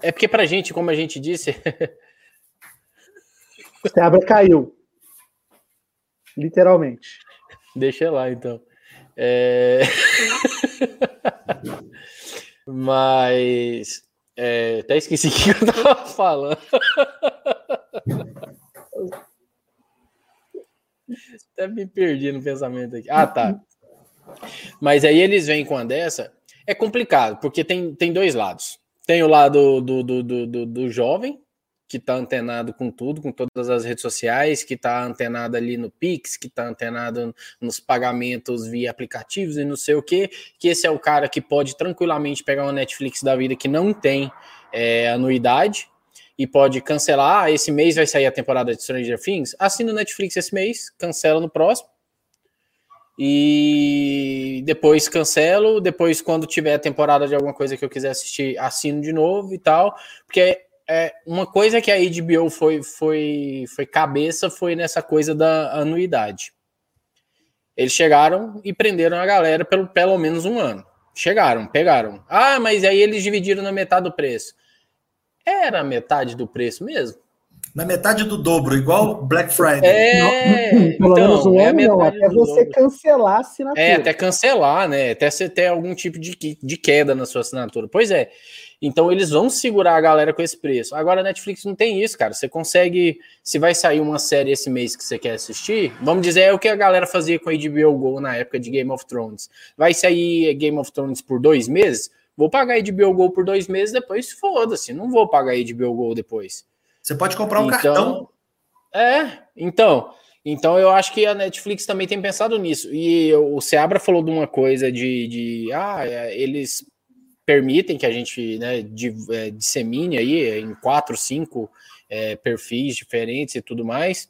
É porque pra gente, como a gente disse. Abre caiu. Literalmente. Deixa lá, então. É... Mas. É... Até esqueci o que eu tava falando. Até me perdi no pensamento aqui. Ah, tá. Mas aí eles vêm com a dessa. É complicado, porque tem, tem dois lados. Tem o lado do, do, do, do, do jovem, que está antenado com tudo, com todas as redes sociais, que está antenado ali no Pix, que está antenado nos pagamentos via aplicativos e não sei o que, que esse é o cara que pode tranquilamente pegar uma Netflix da vida que não tem é, anuidade e pode cancelar. Ah, esse mês vai sair a temporada de Stranger Things. Assina o Netflix esse mês, cancela no próximo. E depois cancelo. Depois, quando tiver a temporada de alguma coisa que eu quiser assistir, assino de novo e tal. Porque é, uma coisa que a HBO foi, foi, foi cabeça foi nessa coisa da anuidade. Eles chegaram e prenderam a galera pelo pelo menos um ano. Chegaram, pegaram. Ah, mas aí eles dividiram na metade do preço. Era metade do preço mesmo? Na metade do dobro, igual Black Friday. É, Pelo então, menos um é ano, não, até você dobro. cancelar a assinatura. É, até cancelar, né? Até você ter algum tipo de, de queda na sua assinatura. Pois é. Então eles vão segurar a galera com esse preço. Agora a Netflix não tem isso, cara. Você consegue. Se vai sair uma série esse mês que você quer assistir, vamos dizer, é o que a galera fazia com a HBO Go na época de Game of Thrones. Vai sair Game of Thrones por dois meses? Vou pagar a HBO Go por dois meses, depois foda-se. Não vou pagar a HBO Go depois. Você pode comprar um então, cartão. É, então. Então eu acho que a Netflix também tem pensado nisso. E o Seabra falou de uma coisa de, de ah, é, eles permitem que a gente né, é, dissemine aí em quatro, cinco é, perfis diferentes e tudo mais.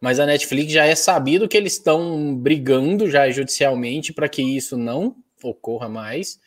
Mas a Netflix já é sabido que eles estão brigando já judicialmente para que isso não ocorra mais.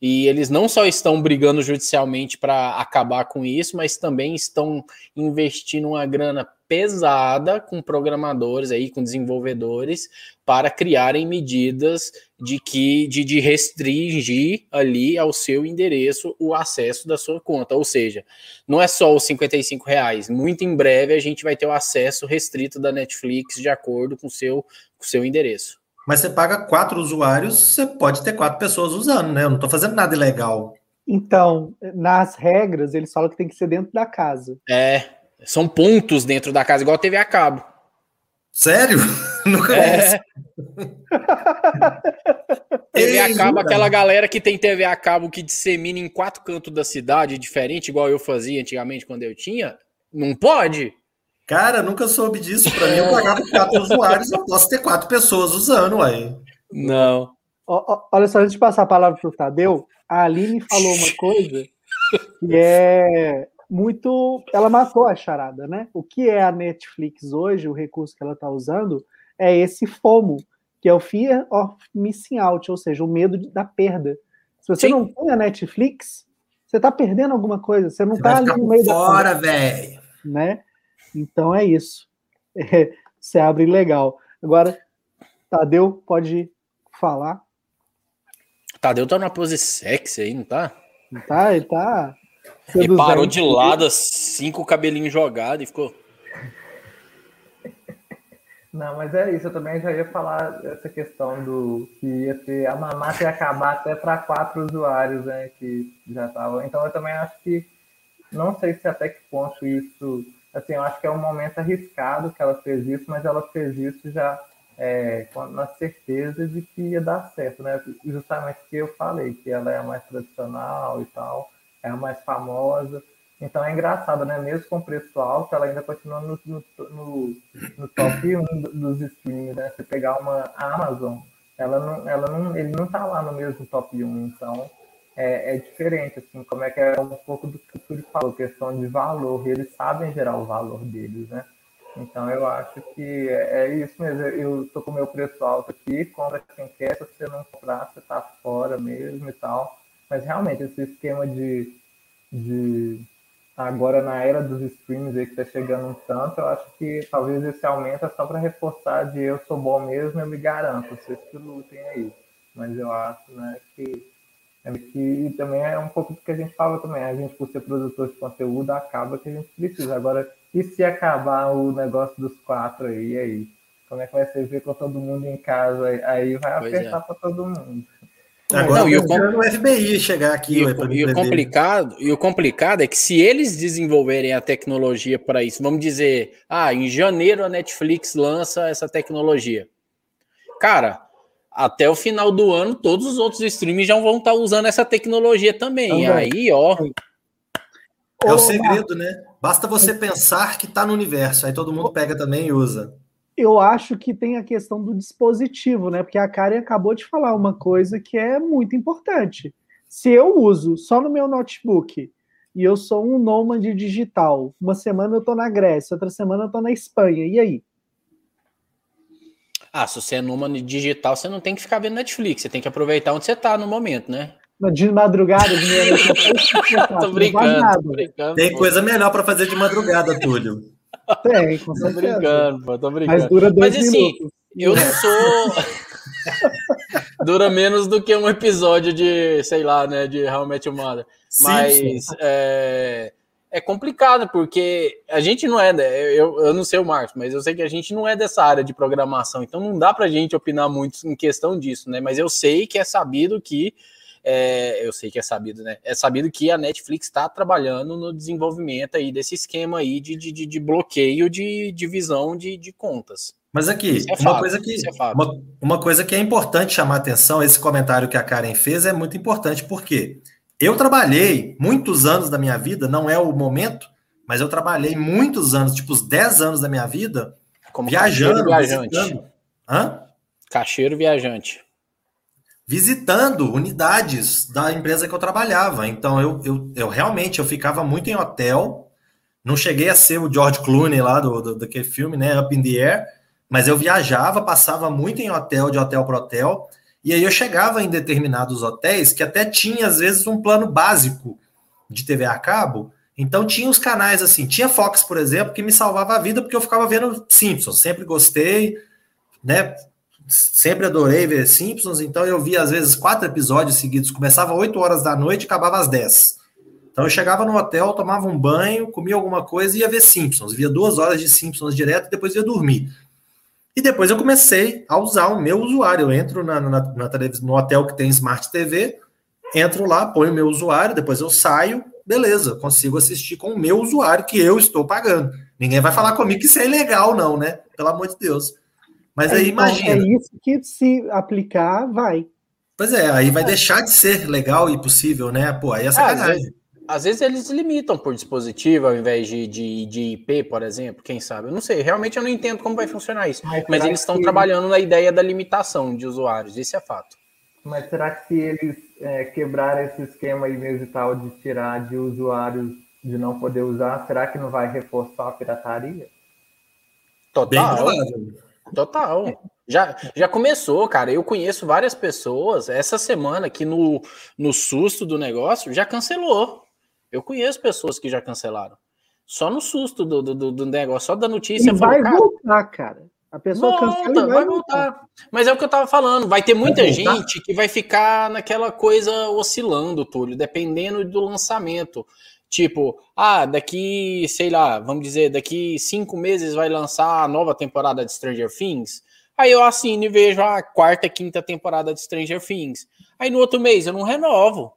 E eles não só estão brigando judicialmente para acabar com isso, mas também estão investindo uma grana pesada com programadores aí, com desenvolvedores, para criarem medidas de que de, de restringir ali ao seu endereço o acesso da sua conta. Ou seja, não é só os 55 reais. Muito em breve a gente vai ter o acesso restrito da Netflix de acordo com o seu, com seu endereço. Mas você paga quatro usuários, você pode ter quatro pessoas usando, né? Eu não estou fazendo nada ilegal. Então, nas regras, eles falam que tem que ser dentro da casa. É, são pontos dentro da casa, igual a TV a cabo. Sério? Nunca é. TV a cabo, aquela galera que tem TV a cabo que dissemina em quatro cantos da cidade, diferente, igual eu fazia antigamente quando eu tinha, não pode. Cara, nunca soube disso. Para mim, eu pagava quatro usuários, eu posso ter quatro pessoas usando, aí. Não. Olha só, antes de passar a palavra para o Tadeu, a Aline falou uma coisa que é muito. Ela matou a charada, né? O que é a Netflix hoje, o recurso que ela está usando, é esse FOMO, que é o Fear of Missing Out, ou seja, o medo da perda. Se você Sim. não tem a Netflix, você está perdendo alguma coisa, você não está ali no meio fora, da. Fora, velho! Né? Então é isso. É, você abre legal. Agora, Tadeu pode falar. Tadeu tá numa pose sexy aí, não tá? Não tá? Ele tá. Ele parou de lado, assim, com o cabelinho jogado e ficou. Não, mas é isso. Eu também já ia falar essa questão do que ia ter a mamata ia acabar até para quatro usuários, né? Que já estavam. Então eu também acho que não sei se até que ponto isso assim, eu acho que é um momento arriscado que ela fez isso, mas ela fez isso já é, na certeza de que ia dar certo, né? Justamente que eu falei, que ela é a mais tradicional e tal, é a mais famosa. Então é engraçado, né? Mesmo com preço alto, ela ainda continua no, no, no, no top 1 dos streams, né? Você pegar uma Amazon, ela não, ela não, ele não tá lá no mesmo top 1, então é, é, diferente, assim, como é que é um pouco do que o Túlio falou, questão de valor, eles sabem gerar o valor deles, né? Então eu acho que é, é isso mesmo, eu estou com o meu preço alto aqui, compra quem quer, se você não comprar, você está fora mesmo e tal. Mas realmente esse esquema de, de agora na era dos streams aí que está chegando um tanto, eu acho que talvez esse aumento é só para reforçar de eu sou bom mesmo, eu me garanto, vocês que lutem aí. Mas eu acho né, que é que também é um pouco do que a gente fala também. A gente, por ser produtor de conteúdo, acaba que a gente precisa. Agora, e se acabar o negócio dos quatro aí? E aí? Como é que vai ser ver com todo mundo em casa? Aí vai pois apertar é. para todo mundo. Agora não, e o, com... FBI chegar aqui. E, o, e o complicado, e o complicado é que se eles desenvolverem a tecnologia para isso, vamos dizer, ah, em janeiro a Netflix lança essa tecnologia. Cara, até o final do ano, todos os outros streams já vão estar tá usando essa tecnologia também. também. Aí, ó. É o segredo, né? Basta você pensar que está no universo, aí todo mundo pega também e usa. Eu acho que tem a questão do dispositivo, né? Porque a Karen acabou de falar uma coisa que é muito importante. Se eu uso só no meu notebook e eu sou um nômade digital, uma semana eu estou na Grécia, outra semana eu estou na Espanha, e aí? Ah, se você é nômade digital, você não tem que ficar vendo Netflix, você tem que aproveitar onde você está no momento, né? De madrugada, de meia tô, brincando, tô brincando. Tem coisa melhor para fazer de madrugada, Túlio. Tem, com certeza. Tô brincando, pô, tô brincando. Mas dura dois Mas, assim, minutos. eu não sou. dura menos do que um episódio de, sei lá, né, de How I Met Your Mother. Mas é, é, complicado, porque a gente não é, né, eu, eu não sei o Marcos, mas eu sei que a gente não é dessa área de programação, então não dá pra gente opinar muito em questão disso, né? Mas eu sei que é sabido que é, eu sei que é sabido, né? É sabido que a Netflix está trabalhando no desenvolvimento aí desse esquema aí de, de, de bloqueio de divisão de, de contas. Mas aqui, é uma, coisa que, é uma, uma, coisa que é importante chamar atenção, esse comentário que a Karen fez é muito importante, porque eu trabalhei muitos anos da minha vida, não é o momento, mas eu trabalhei muitos anos, tipo os 10 anos da minha vida, Como viajando, viajante. Hã? Cacheiro viajante visitando unidades da empresa que eu trabalhava. Então eu, eu, eu realmente eu ficava muito em hotel. Não cheguei a ser o George Clooney lá do, do daquele filme, né? Up in the Air, mas eu viajava, passava muito em hotel, de hotel para hotel. E aí eu chegava em determinados hotéis que até tinha, às vezes, um plano básico de TV a cabo. Então tinha os canais assim, tinha Fox, por exemplo, que me salvava a vida porque eu ficava vendo Simpsons, sempre gostei, né? Sempre adorei ver Simpsons, então eu via às vezes quatro episódios seguidos, começava 8 horas da noite e acabava às 10. Então eu chegava no hotel, tomava um banho, comia alguma coisa e ia ver Simpsons. Via duas horas de Simpsons direto e depois ia dormir. E depois eu comecei a usar o meu usuário. Eu entro na, na, na no hotel que tem Smart TV, entro lá, ponho o meu usuário, depois eu saio, beleza, consigo assistir com o meu usuário que eu estou pagando. Ninguém vai falar comigo que isso é ilegal, não, né? Pelo amor de Deus. Mas aí então, imagina. É isso que se aplicar, vai. Pois é, aí vai deixar de ser legal e possível, né? Pô, aí é sacanagem. às, vezes, às vezes eles limitam por dispositivo ao invés de, de, de, IP, por exemplo, quem sabe? Eu não sei, realmente eu não entendo como vai funcionar isso. Mas, mas eles estão que... trabalhando na ideia da limitação de usuários, isso é fato. Mas será que se eles é, quebrarem esse esquema aí mesmo e tal de tirar de usuários de não poder usar, será que não vai reforçar a pirataria? Total. Bem provável. Total. Já, já começou, cara. Eu conheço várias pessoas essa semana que no, no susto do negócio já cancelou. Eu conheço pessoas que já cancelaram. Só no susto do, do, do negócio, só da notícia. E vai cara, voltar, cara. A pessoa volta, cancela vai, vai voltar. voltar. Mas é o que eu tava falando. Vai ter muita vai gente que vai ficar naquela coisa oscilando, Túlio, dependendo do lançamento. Tipo, ah, daqui, sei lá, vamos dizer, daqui cinco meses vai lançar a nova temporada de Stranger Things. Aí eu assino e vejo a quarta, quinta temporada de Stranger Things. Aí no outro mês eu não renovo.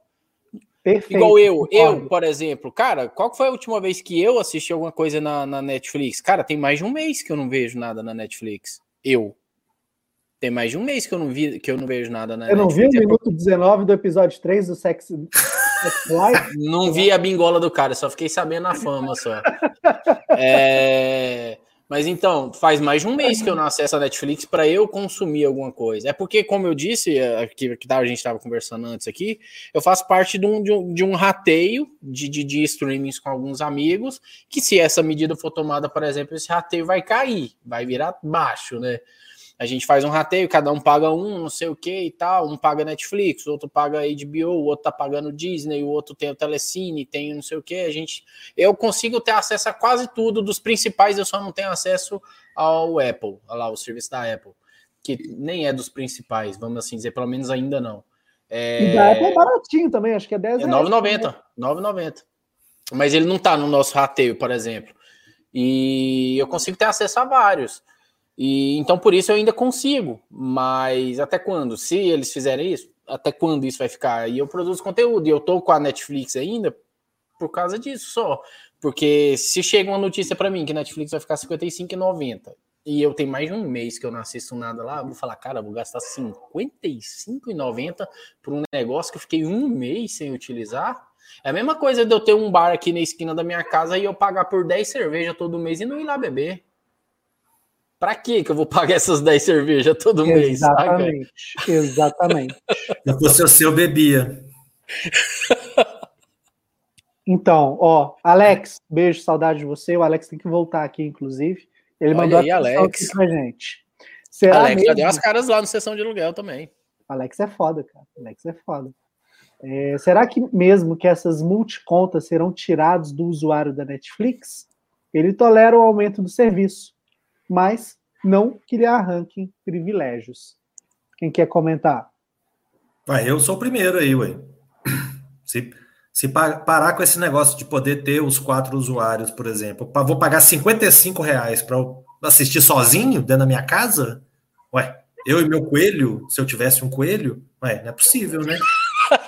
Perfeito, Igual eu, eu, por exemplo, cara, qual foi a última vez que eu assisti alguma coisa na, na Netflix? Cara, tem mais de um mês que eu não vejo nada na Netflix. Eu. Tem mais de um mês que eu não vi que eu não vejo nada na Eu não vi o minuto 19 do episódio 3 do Sex não vi a bingola do cara, só fiquei sabendo a fama só. É... Mas então, faz mais de um mês que eu não acesso a Netflix para eu consumir alguma coisa. É porque, como eu disse, é, que, que a gente estava conversando antes aqui, eu faço parte de um, de um, de um rateio de, de, de streamings com alguns amigos, que se essa medida for tomada, por exemplo, esse rateio vai cair, vai virar baixo, né? A gente faz um rateio, cada um paga um, não sei o que e tal, um paga Netflix, o outro paga HBO, o outro tá pagando Disney, o outro tem o Telecine, tem não sei o que, a gente, eu consigo ter acesso a quase tudo dos principais, eu só não tenho acesso ao Apple, lá o serviço da Apple, que nem é dos principais, vamos assim dizer, pelo menos ainda não. É... E da Apple é baratinho também, acho que é 10 é 9,90, 9,90. Mas ele não tá no nosso rateio, por exemplo. E eu consigo ter acesso a vários. E então por isso eu ainda consigo, mas até quando? Se eles fizerem isso, até quando isso vai ficar? E eu produzo conteúdo e eu tô com a Netflix ainda por causa disso só. Porque se chega uma notícia para mim que Netflix vai ficar 55,90, e eu tenho mais de um mês que eu não assisto nada lá, vou falar, cara, vou gastar R$55,90 por um negócio que eu fiquei um mês sem utilizar. É a mesma coisa de eu ter um bar aqui na esquina da minha casa e eu pagar por 10 cervejas todo mês e não ir lá beber. Pra que que eu vou pagar essas 10 cervejas todo mês? Exatamente. Saca? Exatamente. Se fosse o seu, eu bebia. Então, ó, Alex, beijo, saudade de você. O Alex tem que voltar aqui, inclusive. Ele Olha mandou aí, Alex. pra gente. Será Alex já mesmo? deu as caras lá no sessão de aluguel também. Alex é foda, cara. Alex é foda. É, será que mesmo que essas multicontas serão tiradas do usuário da Netflix? Ele tolera o aumento do serviço, mas não que lhe arranquem privilégios. Quem quer comentar? Ué, eu sou o primeiro aí, ué. Se, se pa- parar com esse negócio de poder ter os quatro usuários, por exemplo, pa- vou pagar 55 reais para assistir sozinho dentro da minha casa? Ué, eu e meu coelho, se eu tivesse um coelho, ué, não é possível, né?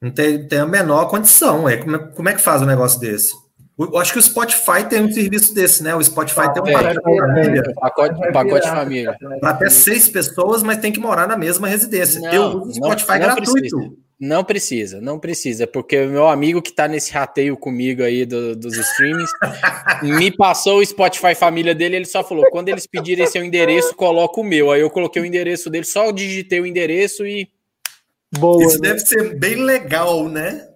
Não tem, tem a menor condição, ué. Como é, como é que faz um negócio desse? Eu acho que o Spotify tem um serviço desse, né? O Spotify tem um É, pacote de família Pacote, pacote família. para até seis pessoas, mas tem que morar na mesma residência. Não, eu uso o não- Spotify não gratuito. precisa. Não precisa, não precisa, porque o meu amigo que tá nesse rateio comigo aí do- dos streamings me passou o Spotify família dele. Ele só falou: quando eles pedirem seu endereço, coloca o meu. Aí eu coloquei o endereço dele, só digitei o endereço e Boa. Isso né? deve ser bem legal, né?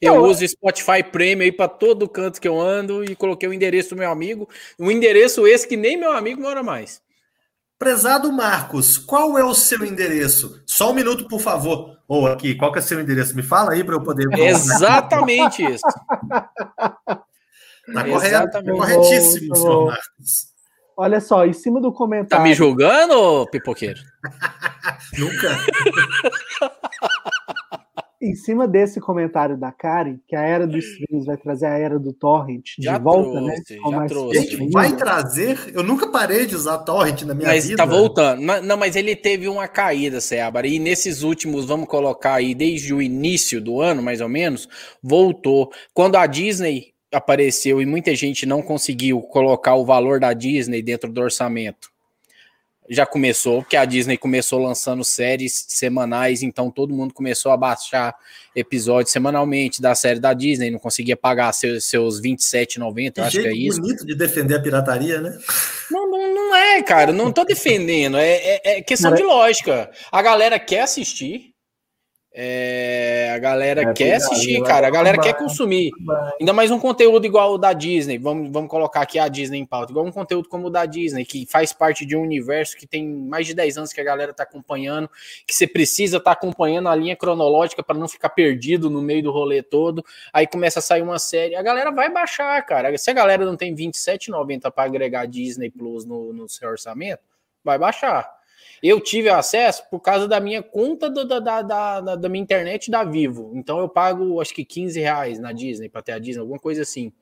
Eu Não, uso Spotify Premium aí para todo canto que eu ando e coloquei o endereço do meu amigo. Um endereço esse que nem meu amigo mora mais. Prezado Marcos, qual é o seu endereço? Só um minuto, por favor. Ou aqui, qual que é o seu endereço? Me fala aí para eu poder. Exatamente isso. Tá correto, tá Exatamente. corretíssimo, senhor. Marcos. Olha só, em cima do Tá comentário. me julgando, pipoqueiro? Nunca. Em cima desse comentário da Karen, que a era dos streams vai trazer a era do torrent de Já volta, né? trouxe, Com já mais trouxe. Gente, vai trazer? Eu nunca parei de usar torrent na minha Mas vida. tá voltando. Mas- Não, mas ele teve uma caída, Seabra. E nesses últimos, vamos colocar aí, desde o início do ano, mais ou menos, voltou. Quando a Disney apareceu e muita gente não conseguiu colocar o valor da Disney dentro do orçamento. Já começou, porque a Disney começou lançando séries semanais, então todo mundo começou a baixar episódios semanalmente da série da Disney, não conseguia pagar seus, seus 27,90, Que eu acho que é jeito isso. bonito de defender a pirataria, né? Não, não, não é, cara. Não tô defendendo. É, é- é questão de lógica. A galera quer assistir. É, a galera É quer assistir, cara. A galera quer consumir. Ainda mais um conteúdo igual o da Disney. Vamos, vamos colocar aqui a Disney em pauta. Igual um conteúdo como o da Disney, que faz parte de um universo que tem mais de 10 anos que a galera tá acompanhando, que você precisa estar acompanhando a linha cronológica para não ficar perdido no meio do rolê todo. Aí começa a sair uma série. A galera vai baixar, cara. Se a galera não tem R$27,90 para agregar Disney Plus no, no seu orçamento, vai baixar. Eu tive acesso por causa da minha conta do- da, da, da, da- minha internet da Vivo. Então eu pago acho que 15 reais na Disney para ter a Disney, alguma coisa assim.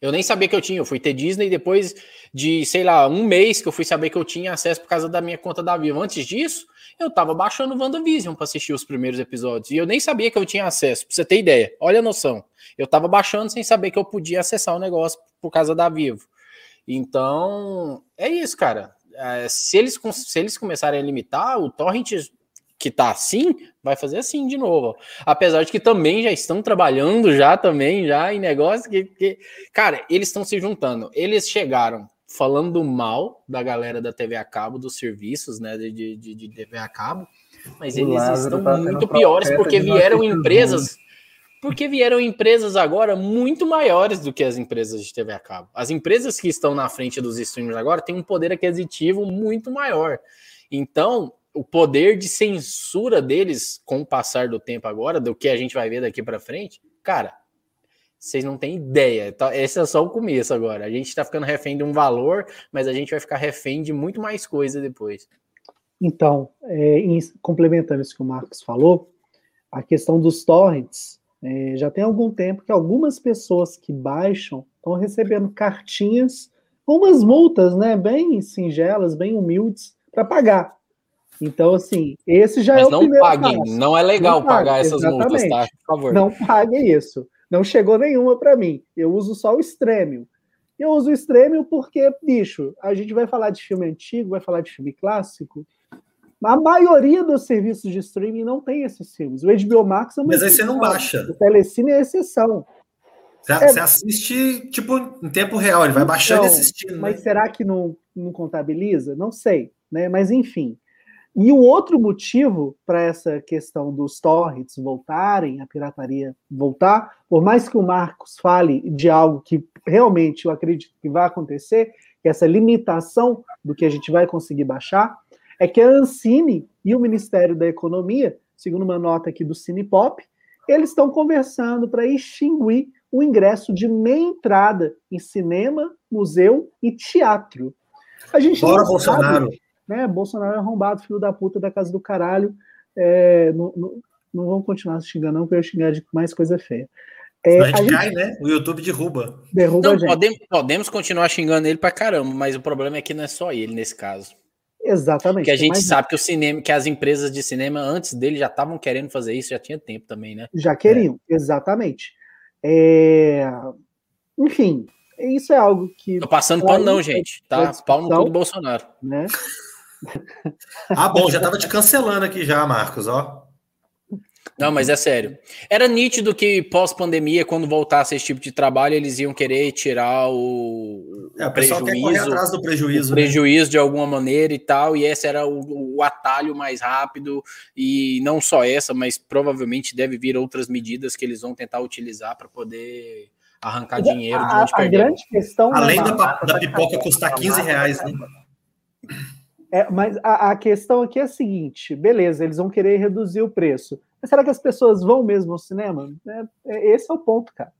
Eu nem sabia que eu tinha, eu fui ter Disney depois de, sei lá, um mês que eu fui saber que eu tinha acesso por causa da minha conta da Vivo. Antes disso, eu tava baixando o WandaVision para assistir os primeiros episódios. E eu nem sabia que eu tinha acesso, pra você ter ideia. Olha a noção. Eu tava baixando sem saber que eu podia acessar o negócio por causa da Vivo. Então, é isso, cara. É, se, eles, se eles começarem a limitar, o torrent que tá assim, vai fazer assim de novo. Apesar de que também já estão trabalhando já também, já em negócio que, que- cara, eles estão se juntando. Eles chegaram falando mal da galera da TV a cabo, dos serviços, né, de, de, de- TV a cabo, mas eles Lázaro estão tá muito piores porque vieram notícias empresas porque vieram empresas agora muito maiores do que as empresas de TV a cabo. As empresas que estão na frente dos streamers agora têm um poder aquisitivo muito maior. Então, o poder de censura deles, com o passar do tempo agora, do que a gente vai ver daqui para frente, cara, vocês não têm ideia. Tá? Esse é só o começo agora. A gente está ficando refém de um valor, mas a gente vai ficar refém de muito mais coisa depois. Então, é, em- complementando isso que o Marcos falou, a questão dos torrents, é, já tem algum tempo que algumas pessoas que baixam estão recebendo cartinhas com umas multas, né, bem singelas, bem humildes, para pagar. Então, assim, esse já é Mas o não primeiro paguem, passo. não é legal Não pague, pagar essas multas, tá? exatamente. Por favor. Não pague isso. Não chegou nenhuma para mim. Eu uso só o Stremio. Eu uso o Stremio porque, bicho, a gente vai falar de filme antigo, vai falar de filme clássico. A maioria dos serviços de streaming não tem esses filmes. O HBO Max é uma Mas aí você não baixa. O Telecine é exceção. Você, é, você assiste, tipo, em tempo real, ele vai baixando então, e assistindo. Mas né? será que não, não contabiliza? Não sei, né? Mas enfim. E o outro motivo para essa questão dos torrents voltarem, a pirataria voltar, por mais que o Marcos fale de algo que realmente eu acredito que vai acontecer, que é essa limitação do que a gente vai conseguir baixar, é que a Ancine e o Ministério da Economia, segundo uma nota aqui do Cinepop, eles estão conversando para extinguir o ingresso de meia entrada em cinema, museu e teatro. A gente Bora, Bolsonaro! Sabe, né? Bolsonaro é arrombado, filho da puta da casa do caralho. É, não, não, não vamos continuar xingando, não, porque eu xingar de mais coisa feia. É, a gente, a gente cai, né? O YouTube derruba. Derruba não, podemos, podemos continuar xingando ele pra caramba, mas o problema é que não é só ele nesse caso. Exatamente. Que a gente sabe que o cinema, que as empresas de cinema antes dele já estavam querendo fazer isso, já tinha tempo também, né? Já queriam, é. exatamente. É... Enfim, isso é algo que. Tô passando pano, não, gente. Tá? Pau no cu do Bolsonaro. Né? ah, bom, já tava te cancelando aqui já, Marcos, ó. Não, mas é sério. Era nítido que pós-pandemia, quando voltasse esse tipo de trabalho, eles iam querer tirar o, é, o prejuízo, atrás do prejuízo, né? prejuízo de alguma maneira e tal. E esse era o, o, atalho mais rápido. E não só essa, mas provavelmente deve vir outras medidas que eles vão tentar utilizar para poder arrancar dinheiro a, de onde a grande questão além da, da pipoca custar 15 reais, né? É, mas a, a, questão aqui é a seguinte: beleza, eles vão querer reduzir o preço. Mas será que as pessoas vão mesmo ao cinema? É, é, esse é o ponto, cara.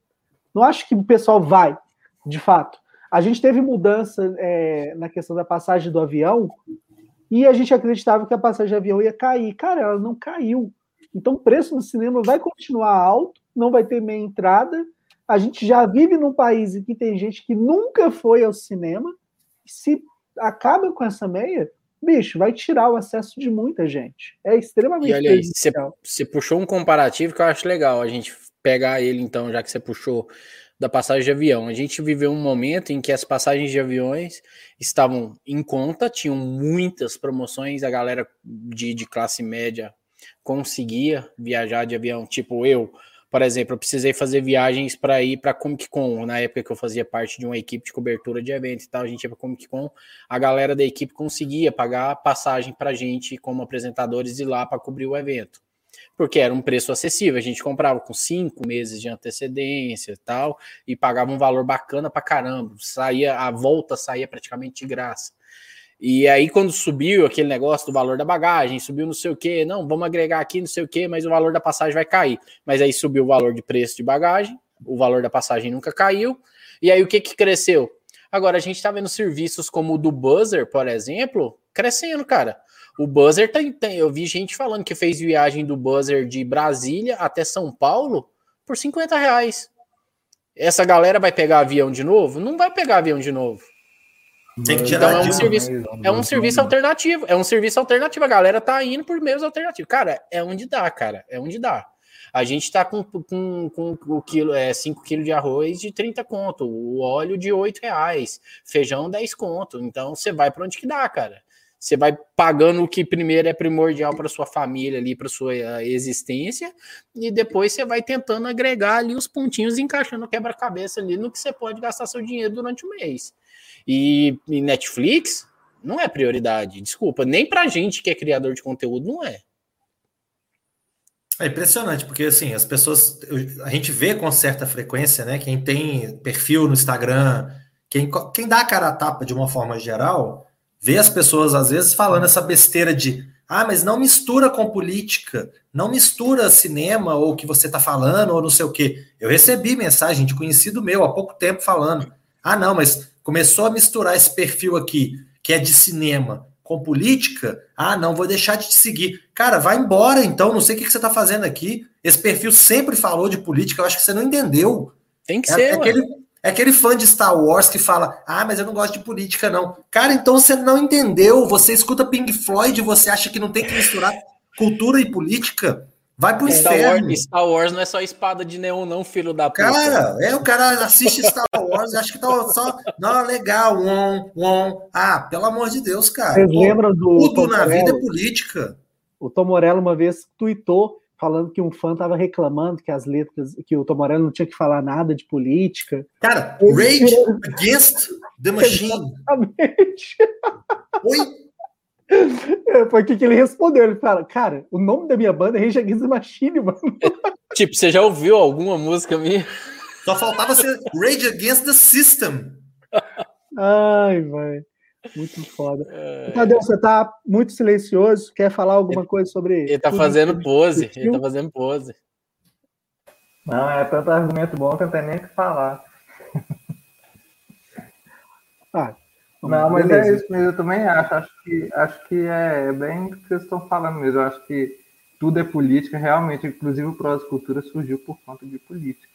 Não acho que o pessoal vai, de fato. A gente teve mudança é, na questão da passagem do avião e a gente acreditava que a passagem de avião ia cair. Cara, ela não caiu. Então o preço do cinema vai continuar alto, não vai ter meia entrada. A gente já vive num país em que tem gente que nunca foi ao cinema. Se acaba com essa meia, bicho, vai tirar o acesso de muita gente. É extremamente. E olha aí, você puxou um comparativo que eu acho legal a gente pegar ele, então, já que você puxou da passagem de avião. A gente viveu um momento em que as passagens de aviões estavam em conta, tinham muitas promoções, a galera de, de classe média conseguia viajar de avião, tipo eu por exemplo, eu precisei fazer viagens para ir para Comic Con, na época que eu fazia parte de uma equipe de cobertura de evento e tal, a gente ia para Comic Con, a galera da equipe conseguia pagar passagem para a gente como apresentadores ir lá para cobrir o evento. Porque era um preço acessível, a gente comprava com cinco meses de antecedência e tal, e pagava um valor bacana para caramba. Saía, a volta saía praticamente de graça. E aí, quando subiu aquele negócio do valor da bagagem, subiu não sei o que, não, vamos agregar aqui não sei o que, mas o valor da passagem vai cair. Mas aí subiu o valor de preço de bagagem, o valor da passagem nunca caiu. E aí, o que que cresceu? Agora, a gente tá vendo serviços como o do Buzzer, por exemplo, crescendo, cara. O Buzzer tem, tem, eu vi gente falando que fez viagem do Buzzer de Brasília até São Paulo por 50 reais. Essa galera vai pegar avião de novo? Não vai pegar avião de novo. Tem que tirar então é um serviço, é um serviço alternativo, é um serviço alternativo. A galera tá indo por meios alternativos. Cara, é onde dá, cara, é onde dá. A gente tá com, com, com o quilo, é 5 quilos de arroz de 30 conto, o óleo de 8 reais, feijão 10 conto. Então você vai para onde que dá, cara. Você vai pagando o que primeiro é primordial para sua família ali, para sua eh, existência, e depois você vai tentando agregar ali os pontinhos, encaixando quebra-cabeça ali no que você pode gastar seu dinheiro durante o mês. E, e Netflix não é prioridade, desculpa, nem pra gente que é criador de conteúdo, não é. É impressionante, porque assim, as pessoas. A gente vê com certa frequência, né? Quem tem perfil no Instagram, quem, quem dá a cara a tapa de uma forma geral, vê as pessoas às vezes falando essa besteira de ah, mas não mistura com política, não mistura cinema ou o que você está falando, ou não sei o quê. Eu recebi mensagem de conhecido meu há pouco tempo falando: ah, não, mas começou a misturar esse perfil aqui, que é de cinema, com política, ah, não, vou deixar de te seguir. Cara, vai embora então, não sei o que, você está fazendo aqui. Esse perfil sempre falou de política, eu acho que você não entendeu. Tem que é, ser, é aquele, é aquele fã de Star Wars que fala, ah, mas eu não gosto de política, não. Cara, então você não entendeu, você escuta Pink Floyd, você acha que não tem que misturar cultura e política? Vai pro Star inferno. Wars, Star Wars não é só espada de neon, não, filho da puta. Cara, é, o cara assiste Star Wars, acha que tá só. Não, legal, um, um. Ah, pelo amor de Deus, cara. Vocês lembram do Tudo Tom na vida é Morello? política. O Tom Morello uma vez tweetou falando que um fã estava reclamando que as letras, que o Tom Morello não tinha que falar nada de política. Cara, Ele Rage Against the Machine. Exatamente. Oi? É, Foi o que que ele respondeu. Ele fala, cara, o nome da minha banda é Rage Against the Machine, mano. Tipo, você já ouviu alguma música minha? Só faltava ser Rage Against the System. Ai, vai. Muito foda. É, Tadeu, você tá muito silencioso. Quer falar alguma coisa sobre Ele tá fazendo pose, ele tá fazendo pose. Não, é tanto argumento bom que eu não tenho nem o que falar. Ah, Não, mas beleza. é isso mesmo, eu também acho. Acho que, acho que é bem o que vocês estão falando mesmo. Eu acho que tudo é política, realmente. Inclusive o Prós Cultura surgiu por conta de política,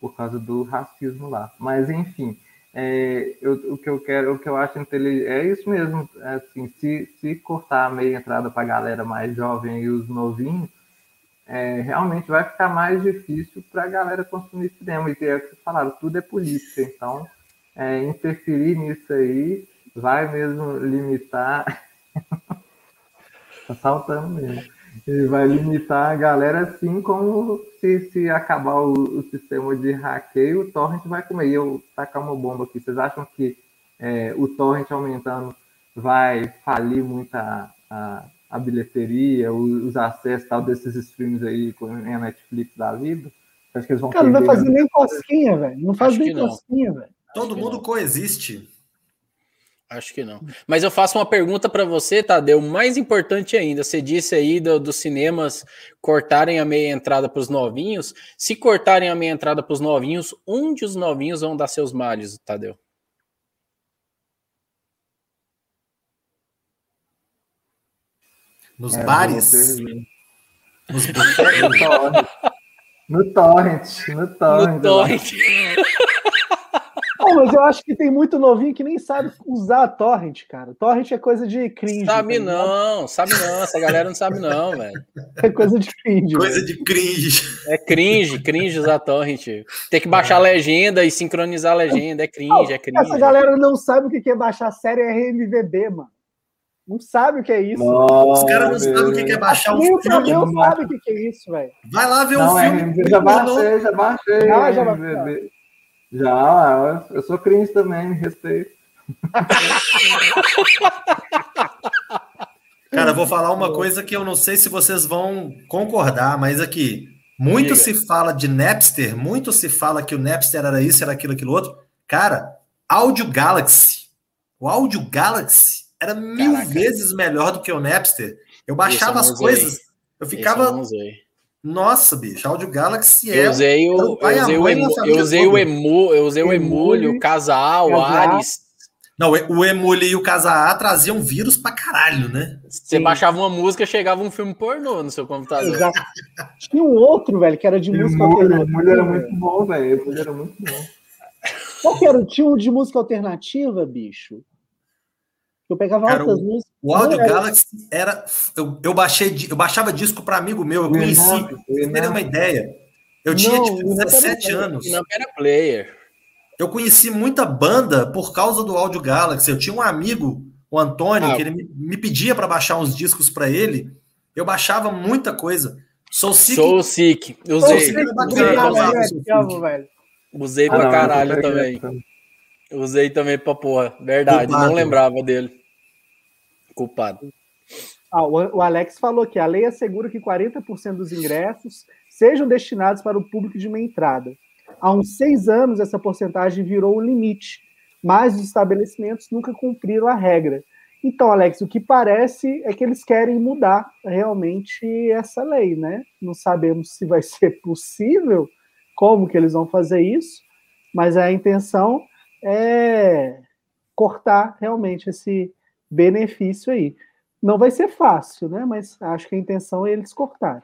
por causa do racismo lá. Mas, enfim, é, eu- o que eu quero, o que eu acho inteligente é isso mesmo. é Assim, se, se cortar a meia entrada para a galera mais jovem e os novinhos, é, realmente vai ficar mais difícil para a galera consumir cinema. E é o que vocês falaram, tudo é política. Então, é, interferir nisso aí vai mesmo limitar. tá saltando mesmo. Ele vai limitar a galera assim como se, se acabar o, o sistema de hackeio, o torrent vai comer. E eu tacar uma bomba aqui. Vocês acham que é, o torrent aumentando vai falir muito a, a, a bilheteria, os, os acessos tal desses streams aí com a Netflix da vida? Acha que eles vão Cara, não vai fazer nem cosquinha, velho. Não faz Acho nem cosquinha, velho. Todo mundo não. coexiste. Acho que não. Mas eu faço uma pergunta para você, Tadeu, mais importante ainda. Você disse aí do- dos cinemas cortarem a meia entrada para os novinhos. Se cortarem a meia entrada para os novinhos, onde os novinhos vão dar seus males, Tadeu? Nos É, bares, nos No botecos. torrent. No torrent. No torrent. No torrent. Não, mas eu acho que tem muito novinho que nem sabe usar torrent, cara. Torrent é coisa de cringe. Sabe tá não, sabe não. Essa galera não sabe não, velho. É coisa de cringe. Coisa velho. de cringe. É cringe, cringe usar torrent. Tem que baixar a legenda e sincronizar a legenda. É cringe, é cringe. Essa galera não sabe o que é baixar a série RMVB, mano. Não sabe o que é isso. Os caras não sabem o que é baixar um Nem o filme. Não sabe o que é isso, velho. Vai lá ver Não, um é, filme. já pornô. baixei, já baixei. Ah, já RMVB. Já, eu sou cringe também, me respeito. Cara, eu vou falar uma coisa que eu não sei se vocês vão concordar, mas aqui, muito Diga. se fala de Napster, muito se fala que o Napster era isso, era aquilo, aquilo outro. Cara, Audio Galaxy. O Audio Galaxy era mil Caraca. vezes melhor do que o Napster. Eu baixava eu as coisas, eu eu ficava, usei. Nossa, bicho, Audio Galaxy é Eu usei o, o eu a usei o, família eu usei o emu, eu usei o Emule, emule, o casal, o. Ares. Não, o Emule e o Casa A traziam vírus pra caralho, né? Você Sim. baixava uma música, chegava um filme pornô no seu computador. Exato. Tinha um outro, velho, que era de música alternativa. mulher era muito bom, velho. Mulher era muito bom. Qual que era? Tinha um de música alternativa, bicho? Eu pegava Cara, altas músicas. O Audio era- Galaxy era. Eu, eu baixei, eu baixava disco para amigo meu, eu O conheci. Pra você uma ideia. Eu tinha Não, tipo o Renato 17 era- anos. Não era player. Eu conheci muita banda por causa do Audio Galaxy. Eu tinha um amigo, o Antônio, Ah. que ele me, me pedia para baixar uns discos para ele. Eu baixava muita coisa. Sou Sick. Sou sick. Ô, Usei. Sick é Usei, usei Ah, pra não, caralho também. Usei também pra porra. Verdade, não lembrava dele. Culpado. Ah, o Alex falou que a lei assegura que 40% dos ingressos sejam destinados para o público de meia entrada. Há uns seis anos, essa porcentagem virou o limite, mas os estabelecimentos nunca cumpriram a regra. Então, Alex, o que parece é que eles querem mudar realmente essa lei, né? Não sabemos se vai ser possível, como que eles vão fazer isso, mas a intenção é cortar realmente esse benefício aí. Não vai ser fácil, né? Mas acho que a intenção é eles cortarem.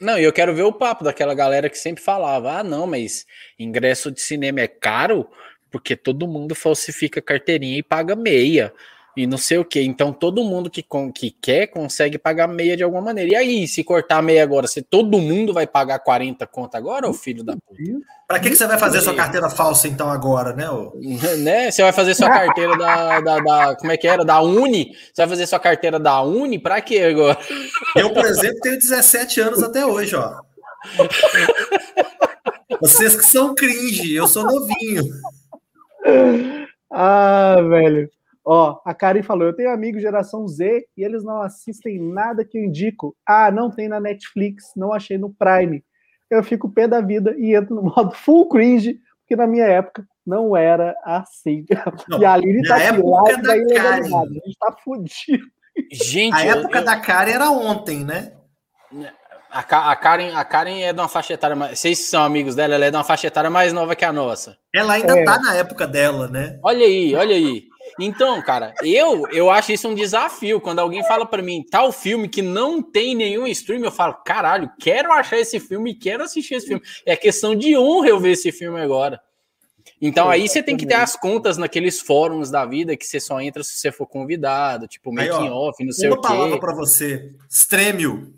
Não, e eu quero ver o papo daquela galera que sempre falava: ah, não, mas ingresso de cinema é caro porque todo mundo falsifica carteirinha e paga meia. E não sei o que. Então todo mundo que, que quer consegue pagar meia de alguma maneira. E aí, se cortar meia agora, se todo mundo vai pagar 40 conta agora, ô filho da puta? Pra que, que você vai fazer sua carteira falsa então agora, né? Ô? né? Você vai fazer sua carteira da, da, da, Como é que era? Da Uni? Você vai fazer sua carteira da Uni? Pra quê agora? Eu, por exemplo, tenho 17 anos até hoje, ó. Vocês que são cringe, eu sou novinho. Ah, velho. Ó, a Karen falou: eu tenho amigo geração Z e eles não assistem nada que eu indico. Ah, não tem na Netflix, não achei no Prime. Eu fico pé da vida e entro no modo full cringe, porque na minha época não era assim. Não, e a Aline tá aqui, lá da ilegalidade. A gente tá fudido. Gente, a eu, época eu... da Karen era ontem, né? A, a, Karen, a Karen é de uma faixa etária mais. Vocês são amigos dela, ela é de uma faixa etária mais nova que a nossa. Ela ainda é. tá na época dela, né? Olha aí, olha aí. Então, cara, eu eu acho isso um desafio. Quando alguém fala para mim tal filme que não tem nenhum stream, eu falo, caralho, quero achar esse filme, quero assistir esse filme. É questão de honra eu ver esse filme agora. Então aí você tem que ter as contas naqueles fóruns da vida que você só entra se você for convidado, tipo making off, não sei o quê. Uma palavra para você, Strêmio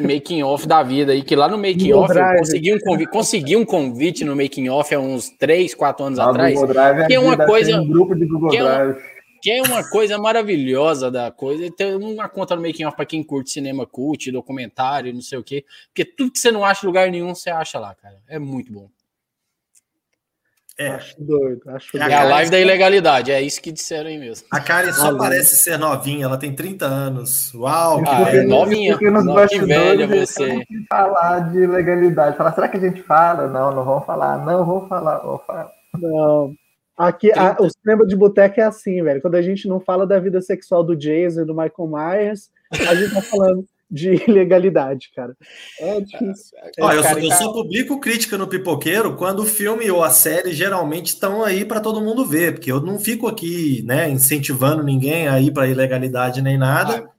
making off da vida aí, que lá no making off eu consegui um, convite, consegui um convite no making off há uns 3, 4 anos ah, atrás. Drive que é uma coisa. Um grupo de Google que é uma, que é uma coisa maravilhosa da coisa. Tem uma conta no making off para quem curte cinema cult, documentário, não sei o quê. Porque tudo que você não acha em lugar nenhum, você acha lá, cara. É muito bom. É. Acho doido. Acho é doido. a live da ilegalidade, é isso que disseram aí mesmo. A Karen só ah, parece ser novinha, ela tem 30 anos. Uau! Ah, é novinha. Porque nos que velha você. falar de ilegalidade. Falar, será que a gente fala? Não, não vamos falar. Não, vamos falar. Vamos falar. Não. Aqui, a, o cinema de boteca é assim, velho. Quando a gente não fala da vida sexual do Jason e do Michael Myers, a gente tá falando de ilegalidade, cara. É difícil. É, Ó, eu, só, eu, só, publico crítica no Pipoqueiro quando o filme ou a série geralmente estão aí para todo mundo ver, porque eu não fico aqui, né, incentivando ninguém a ir para ilegalidade nem nada. Ah.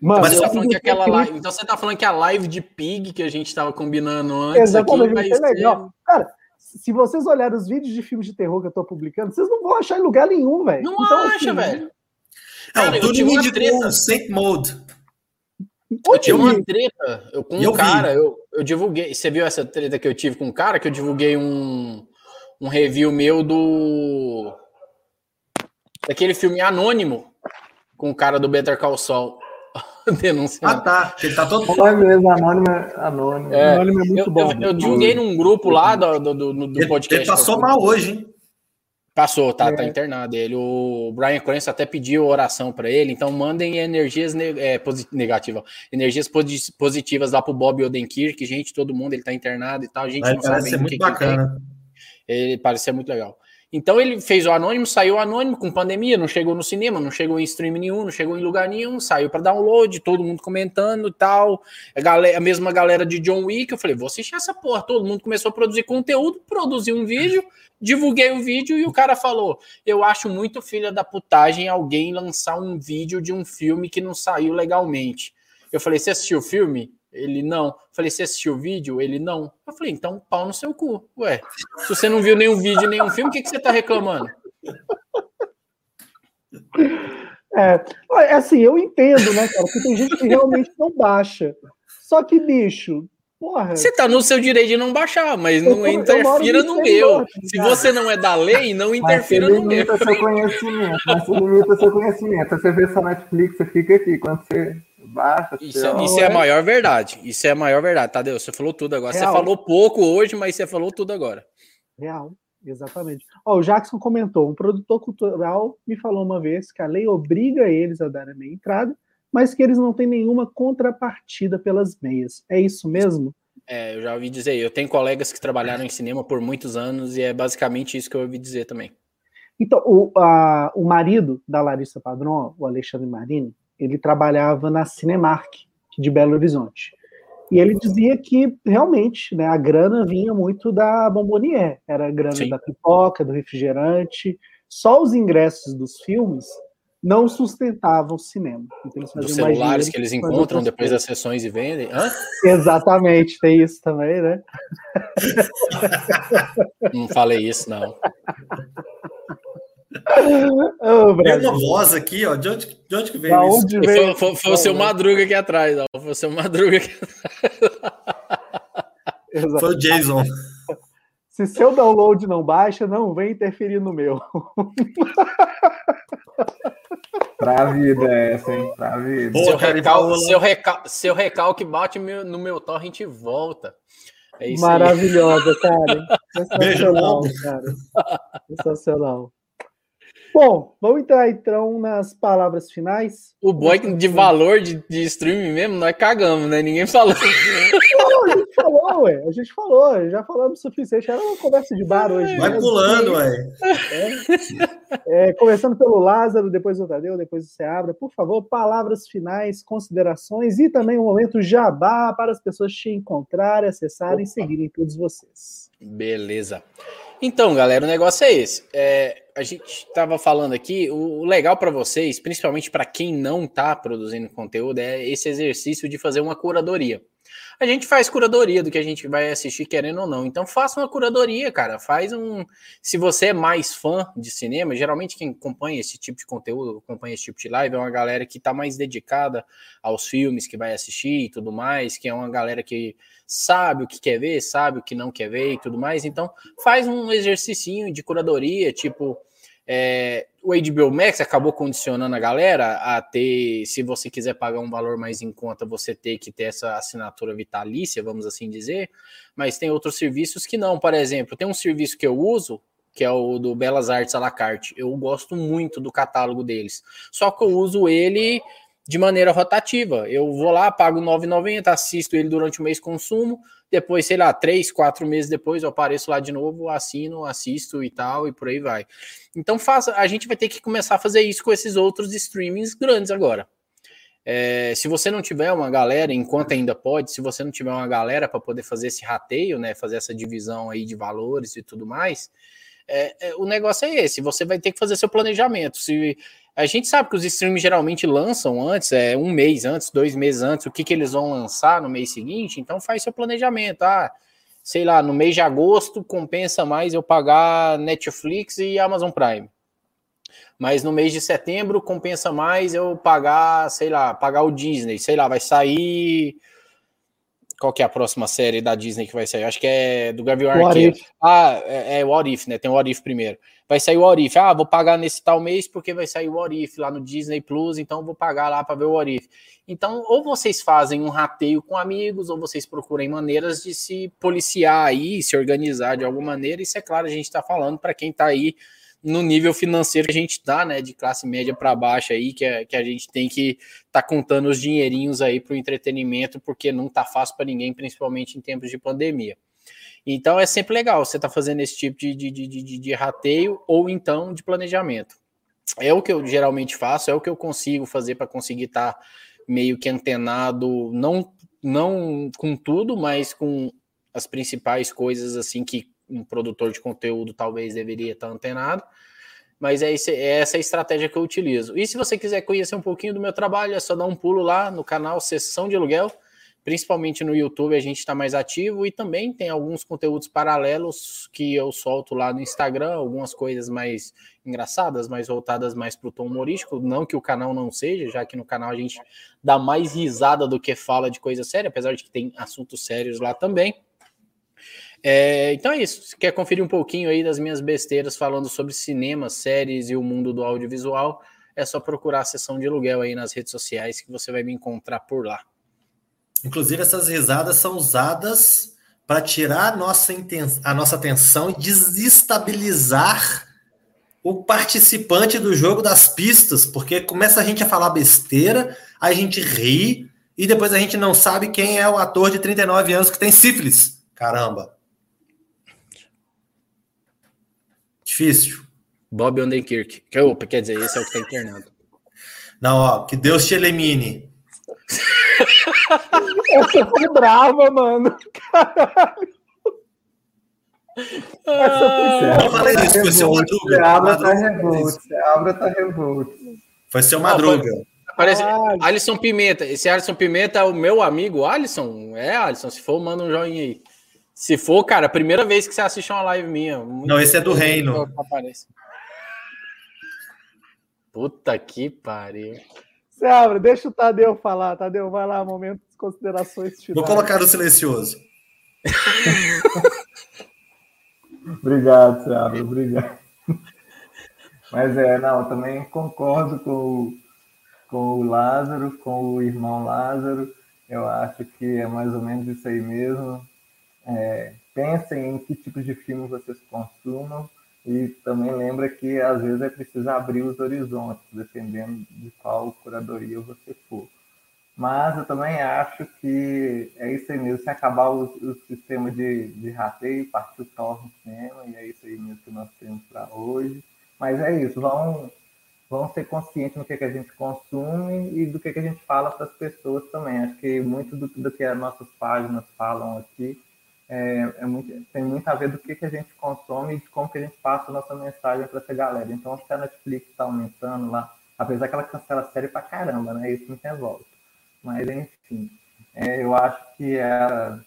Mano, Mas você tá falando que aquela live, então você tá falando que a live de Pig que a gente estava combinando antes Exatamente, aqui vai ser legal. Cara, se vocês olharem os vídeos de filmes de terror que eu tô publicando, vocês não vão achar em lugar nenhum, velho. Não então, acha, assim, velho. É, o Tudo de treta. Saint Mode. Eu tive uma treta eu, com um cara, eu, eu divulguei. Você viu essa treta que eu tive com um cara? Que eu divulguei um, um review meu do. daquele filme anônimo com o cara do Better Call Saul. Denunciando. Ah, tá. Ele tá todo. Mesmo, anônimo, é anônimo. É, anônimo é muito eu, bom. Eu, eu divulguei num grupo lá do, do, do, do podcast. Ele passou mal hoje, hein? Passou, tá, tá é. tá internado. Ele, o Brian Cranston até pediu oração para ele, então mandem energias é, negativas, energias positivas lá pro Bob Odenkirk, gente, todo mundo, ele tá internado e tal, a gente Vai, não sabe muito que bacana. Que ele parece ser muito legal. Então ele fez o anônimo, saiu anônimo com pandemia, não chegou no cinema, não chegou em stream nenhum, não chegou em lugar nenhum, saiu para download, todo mundo comentando e tal. A, galera, a mesma galera de John Wick, eu falei, vou assistir essa porra. Todo mundo começou a produzir conteúdo, produziu um vídeo, divulguei o vídeo e o cara falou: Eu acho muito filha da putagem alguém lançar um vídeo de um filme que não saiu legalmente. Eu falei: Você assistiu o filme? Ele não. Falei, você assistiu o vídeo? Ele não. Eu falei, então pau no seu cu. Ué, se você não viu nenhum vídeo, nenhum filme, o que, que você tá reclamando? É, é assim, eu entendo, né, cara? Porque tem gente que realmente não baixa. Só que, bicho, porra. Você tá no seu direito de não baixar, mas não interfira no meu. Se você não é da lei, não interfira no meu. Seu conhecimento, mas você limita seu conhecimento. Você vê só Netflix, você fica aqui. Quando você Isso, é, isso é a maior verdade. Isso é a maior verdade, Tadeu. Você falou tudo agora. Real. Você falou pouco hoje, mas você falou tudo agora. Real, exatamente. Ó, o Jackson comentou: um produtor cultural me falou uma vez que a lei obriga eles a dar a meia entrada, mas que eles não têm nenhuma contrapartida pelas meias. É isso mesmo? É, eu já ouvi dizer. Eu tenho colegas que trabalharam em cinema por muitos anos e é basicamente isso que eu ouvi dizer também. Então, o, a, o marido da Larissa Padrão, o Alexandre Marini, ele trabalhava na Cinemark de Belo Horizonte. E ele dizia que realmente né, a grana vinha muito da Bombonier, era a grana Sim. da pipoca, do refrigerante. Só os ingressos dos filmes não sustentavam o cinema. Então, Dos celulares que eles encontram depois das sessões e vendem. Hã? Exatamente, tem isso também, né? Não falei isso, não. oh, Tem uma voz aqui, ó. De onde, de onde que veio da isso? Veio? Foi, foi, foi o seu Madruga aqui atrás, ó. Foi o seu Madruga aqui atrás. Foi o Jason. Se seu download não baixa, não vem interferir no meu. pra vida essa, hein? Pra vida. Pô, seu, recal, seu, recal, seu recalque bate no meu torrent e volta. É Maravilhosa, cara. Sensacional, cara. Sensacional. Bom, vamos entrar então nas palavras finais. O boy de valor de, de streaming mesmo, nós cagamos, né? Ninguém falou. Não, a gente falou, ué. A gente falou, já falamos o suficiente. Era uma conversa de bar hoje. Vai né? pulando, ué. É, é, começando pelo Lázaro, depois o Tadeu, depois o Seabra. Por favor, palavras finais, considerações e também um momento jabá para as pessoas te encontrarem, acessarem e seguirem todos vocês. Beleza. Então, galera, o negócio é esse. É, a gente estava falando aqui, o, legal para vocês, principalmente para quem não está produzindo conteúdo, é esse exercício de fazer uma curadoria. A gente faz curadoria do que a gente vai assistir, querendo ou não. Então, faça uma curadoria, cara. Faz um. Se você é mais fã de cinema, geralmente quem acompanha esse tipo de conteúdo, acompanha esse tipo de live, é uma galera que está mais dedicada aos filmes que vai assistir e tudo mais, que é uma galera que sabe o que quer ver, sabe o que não quer ver e tudo mais. Então, faz um exercício de curadoria, tipo, é, o HBO Max acabou condicionando a galera a ter, se você quiser pagar um valor mais em conta, você ter que ter essa assinatura vitalícia, vamos assim dizer. Mas tem outros serviços que não. Por exemplo, tem um serviço que eu uso, que é o do Belas Artes à la carte. Eu gosto muito do catálogo deles. Só que eu uso ele de maneira rotativa. Eu vou lá, pago R$ 9,90, assisto ele durante o mês consumo, depois, sei lá, três, quatro meses depois eu apareço lá de novo, assino, assisto e tal, e por aí vai. Então faça, a gente vai ter que começar a fazer isso com esses outros streamings grandes agora. É, se você não tiver uma galera, enquanto ainda pode, se você não tiver uma galera para poder fazer esse rateio, né, fazer essa divisão aí de valores e tudo mais, é, é, o negócio é esse, você vai ter que fazer seu planejamento. Se a gente sabe que os streams geralmente lançam antes, é um mês antes, dois meses antes, o que, que eles vão lançar no mês seguinte, então faz seu planejamento. Ah, sei lá, no mês de agosto compensa mais eu pagar Netflix e Amazon Prime. Mas no mês de setembro compensa mais eu pagar, sei lá, pagar o Disney, sei lá, vai sair qual que é a próxima série da Disney que vai sair? Acho que é do Gavião Arqueiro. Ah, é, é o What If, né? Tem o What If primeiro. Vai sair o What If. Ah, vou pagar nesse tal mês porque vai sair o What If lá no Disney Plus, então vou pagar lá para ver o What If. Então, ou vocês fazem um rateio com amigos, ou vocês procurem maneiras de se policiar aí, se organizar de alguma maneira. Isso é claro, a gente está falando para quem está aí no nível financeiro que a gente está, né, de classe média para baixo aí, que, é, que a gente tem que tá contando os dinheirinhos aí para o entretenimento, porque não tá fácil para ninguém, principalmente em tempos de pandemia. Então é sempre legal você tá fazendo esse tipo de, de, de, de, de rateio ou então de planejamento. É o que eu geralmente faço, é o que eu consigo fazer para conseguir estar tá meio que antenado, não, não com tudo, mas com as principais coisas assim que um produtor de conteúdo talvez deveria estar antenado. Mas é, esse, é essa estratégia que eu utilizo. E se você quiser conhecer um pouquinho do meu trabalho, é só dar um pulo lá no canal Sessão de Aluguel. Principalmente no YouTube a gente está mais ativo e também tem alguns conteúdos paralelos que eu solto lá no Instagram, algumas coisas mais engraçadas, mais voltadas mais para o tom humorístico. Não que o canal não seja, já que no canal a gente dá mais risada do que fala de coisa séria, apesar de que tem assuntos sérios lá também. É, então é isso. Se quer conferir um pouquinho aí das minhas besteiras falando sobre cinema, séries e o mundo do audiovisual, é só procurar a sessão de aluguel aí nas redes sociais que você vai me encontrar por lá. Inclusive, essas risadas são usadas para tirar a nossa, a nossa atenção e desestabilizar o participante do jogo das pistas, porque começa a gente a falar besteira, a gente ri e depois a gente não sabe quem é o ator de 39 anos que tem sífilis. Caramba. Difícil. Bob Odenkirk. Que, opa, quer dizer, esse é o que tá internado. Não, ó, que Deus te elimine. Essa foi brava, mano. Caralho. Essa foi falei isso, foi seu Madruga. Seabra tá revolto. Seabra tá revolto. Foi seu Madruga. Parece ah, Alisson Pimenta. Esse Alisson Pimenta é o meu amigo Alisson? É, Alisson. Se for, manda um joinha aí. Se for, cara, primeira vez que você assiste uma live minha. Não, esse é do Reino. Puta que pariu. Seabra, deixa o Tadeu falar. Tadeu, vai lá, momento de considerações finais. Vou colocar no silencioso. obrigado, Seabra, obrigado. Mas é, não, também concordo com, com o Lázaro, com o irmão Lázaro. Eu acho que é mais ou menos isso aí mesmo. É, pensem em que tipo de filme vocês consumam e também lembra que às vezes é preciso abrir os horizontes, dependendo de qual curadoria você for. Mas eu também acho que é isso aí mesmo, se acabar o, o sistema de, de rateio, partir o torno no cinema, e é isso aí mesmo que nós temos para hoje. Mas é isso, vão, vão ser conscientes no que, que a gente consome e do que, que a gente fala para as pessoas também. Acho que muito do, do que as nossas páginas falam aqui é, é muito, tem muito a ver do que, que a gente consome e de como que a gente passa a nossa mensagem para essa galera. Então, que a Netflix está aumentando lá, apesar que ela cancela a série para caramba, né? Isso não tem volta. Mas, enfim, é, eu acho que era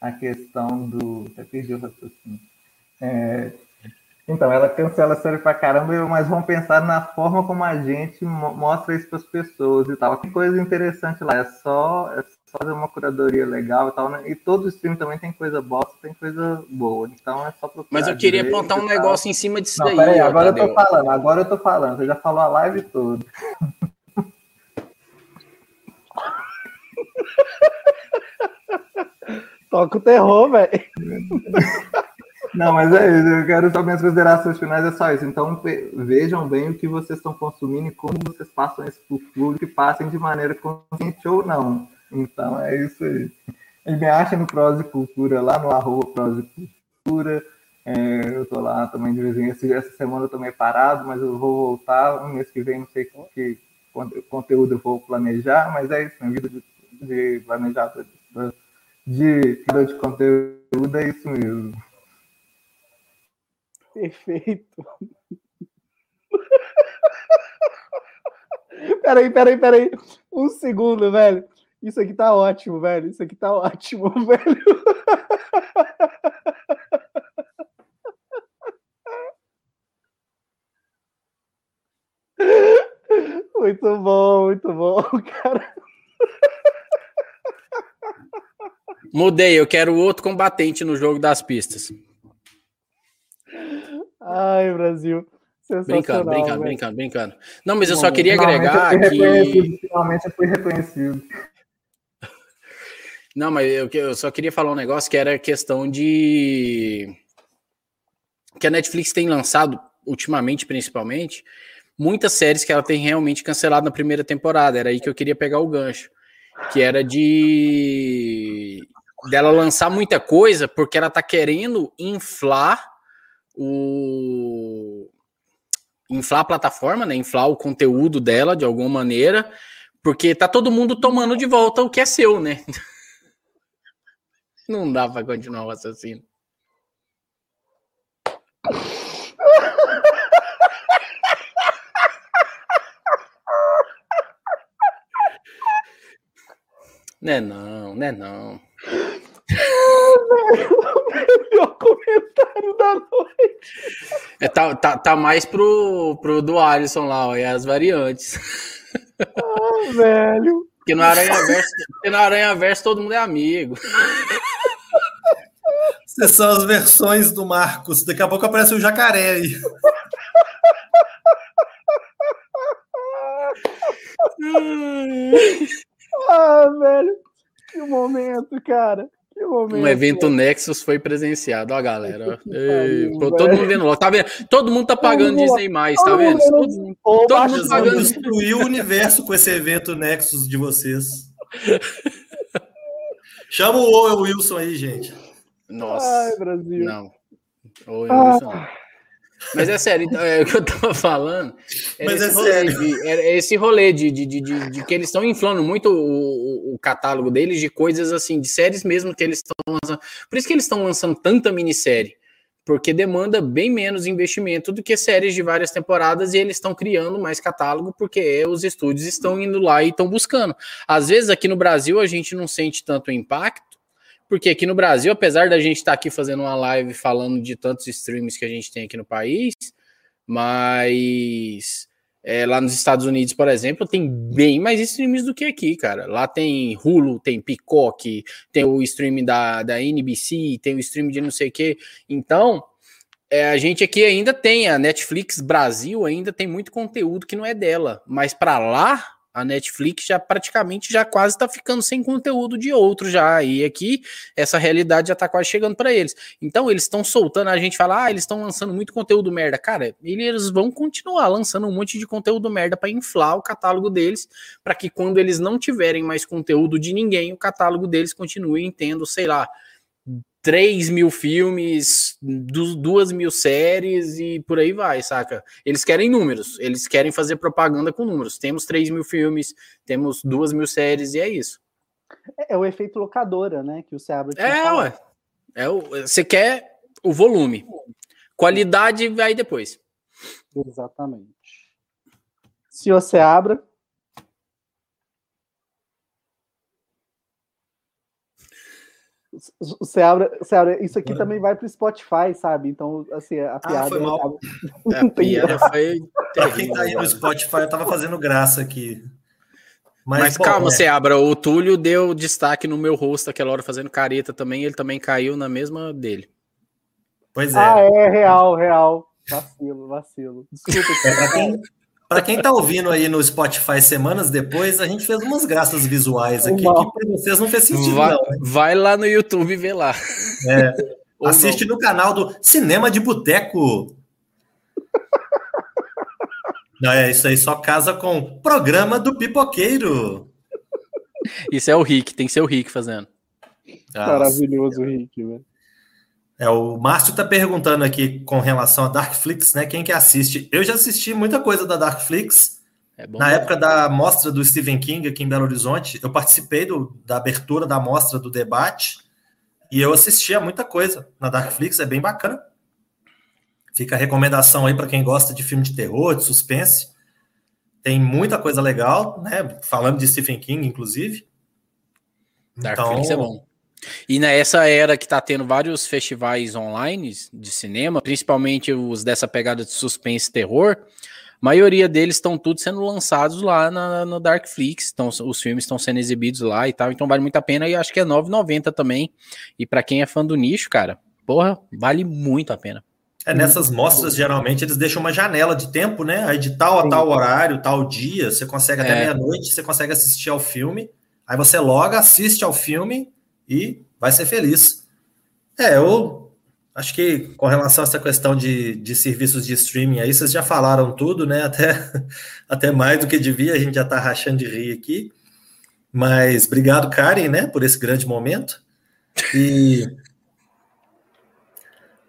a questão do. Até perdi o raciocínio. É, então, ela cancela a série pra caramba, mas vamos pensar na forma como a gente mostra isso para as pessoas e tal. Tem coisa interessante lá, é só, é só fazer uma curadoria legal e tal, né? E todo stream também tem coisa bosta, tem coisa boa. Então é só procurar. Mas eu queria apontar um negócio em cima disso Não, daí. Peraí, agora Tadeu. eu tô falando, agora eu tô falando. Você já falou a live toda. Toca o terror, velho. Não, mas é isso. Eu quero só minhas considerações finais, é só isso. Então, vejam bem o que vocês estão consumindo e como vocês passam isso para o público e passem de maneira consciente ou não. Então, é isso aí. E me acha no Prose Cultura, lá no arroba Prose Cultura. É, eu tô lá também de vez em quando. Essa semana eu tô meio parado, mas eu vou voltar. No mês que vem, não sei que conteúdo eu vou planejar, mas é isso. Minha vida de, de planejar de, de, de conteúdo é isso mesmo. Perfeito. peraí, peraí, peraí. Um segundo, velho. Isso aqui tá ótimo, velho. Isso aqui tá ótimo, velho. Muito bom, muito bom, cara. Mudei, eu quero outro combatente no jogo das pistas. Ai, Brasil. Brincando, brincando, brincando, brincando. Não, mas eu só queria agregar que. Finalmente eu fui reconhecido. Não, mas eu, eu só queria falar um negócio que era a questão de. Que a Netflix tem lançado, ultimamente, principalmente, muitas séries que ela tem realmente cancelado na primeira temporada. Era aí que eu queria pegar o gancho. Que era de. dela lançar muita coisa porque ela tá querendo inflar o inflar a plataforma, né? Inflar o conteúdo dela de alguma maneira, porque tá todo mundo tomando de volta o que é seu, né? Não dá para continuar o assassino. Né não, né não melhor comentário da noite. É, tá, tá, tá mais pro, pro do Alisson lá, ó, e as variantes. Ah, velho. Porque no Aranha Verso, porque no Aranha Verso todo mundo é amigo. Essas são as versões do Marcos. Daqui a pouco aparece o jacaré aí. ah, velho. Que momento, cara um evento Nexus foi presenciado, ó, galera. Ei, pô, todo mundo vendo logo, tá vendo? Todo mundo tá pagando Disney mais, tá vendo? Todo mundo, todo mundo pagando. destruir o universo com esse evento Nexus de vocês. Chama o Wilson aí, gente. Nossa. Ai, Brasil. Não. O Wilson. Ah. Mas é sério, então, é o que eu tava falando. Mas é sério. De, é esse rolê de, de, de, de, de que eles estão inflando muito o, o, catálogo deles de coisas assim, de séries mesmo que eles estão lançando. Por isso que eles estão lançando tanta minissérie. Porque demanda bem menos investimento do que séries de várias temporadas e eles estão criando mais catálogo porque os estúdios estão indo lá e estão buscando. Às vezes aqui no Brasil a gente não sente tanto impacto porque aqui no Brasil, apesar da gente estar tá aqui fazendo uma live falando de tantos streams que a gente tem aqui no país, mas É, lá nos Estados Unidos, por exemplo, tem bem mais streams do que aqui, cara. Lá tem Hulu, tem Peacock, tem o streaming da, da NBC, tem o streaming de não sei o quê. Então, é, a gente aqui ainda tem, a Netflix Brasil ainda tem muito conteúdo que não é dela. Mas para lá, a Netflix já praticamente já quase está ficando sem conteúdo de outro já. E aqui essa realidade já está quase chegando para eles. Então eles estão soltando, a gente fala, ah, eles estão lançando muito conteúdo merda. Cara, eles vão continuar lançando um monte de conteúdo merda para inflar o catálogo deles, para que quando eles não tiverem mais conteúdo de ninguém, o catálogo deles continue tendo, sei lá, 3 mil filmes, 2 mil séries e por aí vai, saca? Eles querem números, eles querem fazer propaganda com números. Temos 3 mil filmes, temos 2 mil séries e é isso. É, é o efeito locadora, né? Que o Seabra É, ué. É o, você quer o volume. Qualidade vai depois. Exatamente. Se você Você abre, você abre, isso aqui também vai para o Spotify, sabe? Então, assim, a piada. Ah, foi mal. É, a piada foi. Pra quem tá aí no Spotify, eu tava fazendo graça aqui. Mas, Mas bom, calma, é. abra. O Túlio deu destaque no meu rosto aquela hora fazendo careta também. Ele também caiu na mesma dele. Pois é. Ah, é real, real. Vacilo, vacilo. Desculpa. É, pra, quem, para quem está ouvindo aí no Spotify semanas depois, a gente fez umas graças visuais aqui que para vocês não fez sentido, vai, não. Né? Vai lá no YouTube ver lá. É, assiste no canal do Cinema de Boteco. Não, é isso aí, só casa com programa do Pipoqueiro. Isso é o Rick, tem que ser o Rick fazendo. Maravilhoso o Rick, velho. É, o Márcio está perguntando aqui com relação a Darkflix, né? Quem que assiste? Eu já assisti muita coisa da Darkflix. É Na bom. época da mostra do Stephen King aqui em Belo Horizonte, eu participei do, da abertura da mostra do debate e eu assistia muita coisa na Darkflix, é bem bacana. Fica a recomendação aí para quem gosta de filme de terror, de suspense. Tem muita coisa legal, né? Falando de Stephen King, inclusive. Darkflix então, é bom. E nessa era que tá tendo vários festivais online de cinema, principalmente os dessa pegada de suspense e terror, a maioria deles estão todos sendo lançados lá na, no Darkflix, então os filmes estão sendo exibidos lá e tal, então vale muito a pena e acho que é 9,90 também. E para quem é fã do nicho, cara, porra, vale muito a pena. É, nessas mostras, geralmente, eles deixam uma janela de tempo, né? Aí de tal a tal horário, tal dia, você consegue até é. meia-noite, você consegue assistir ao filme. Aí você loga, assiste ao filme e vai ser feliz. É, eu acho que com relação a essa questão de, de serviços de streaming aí, vocês já falaram tudo, né? Até, até mais do que devia, a gente já está rachando de rir aqui. Mas obrigado, Karen, né, por esse grande momento. E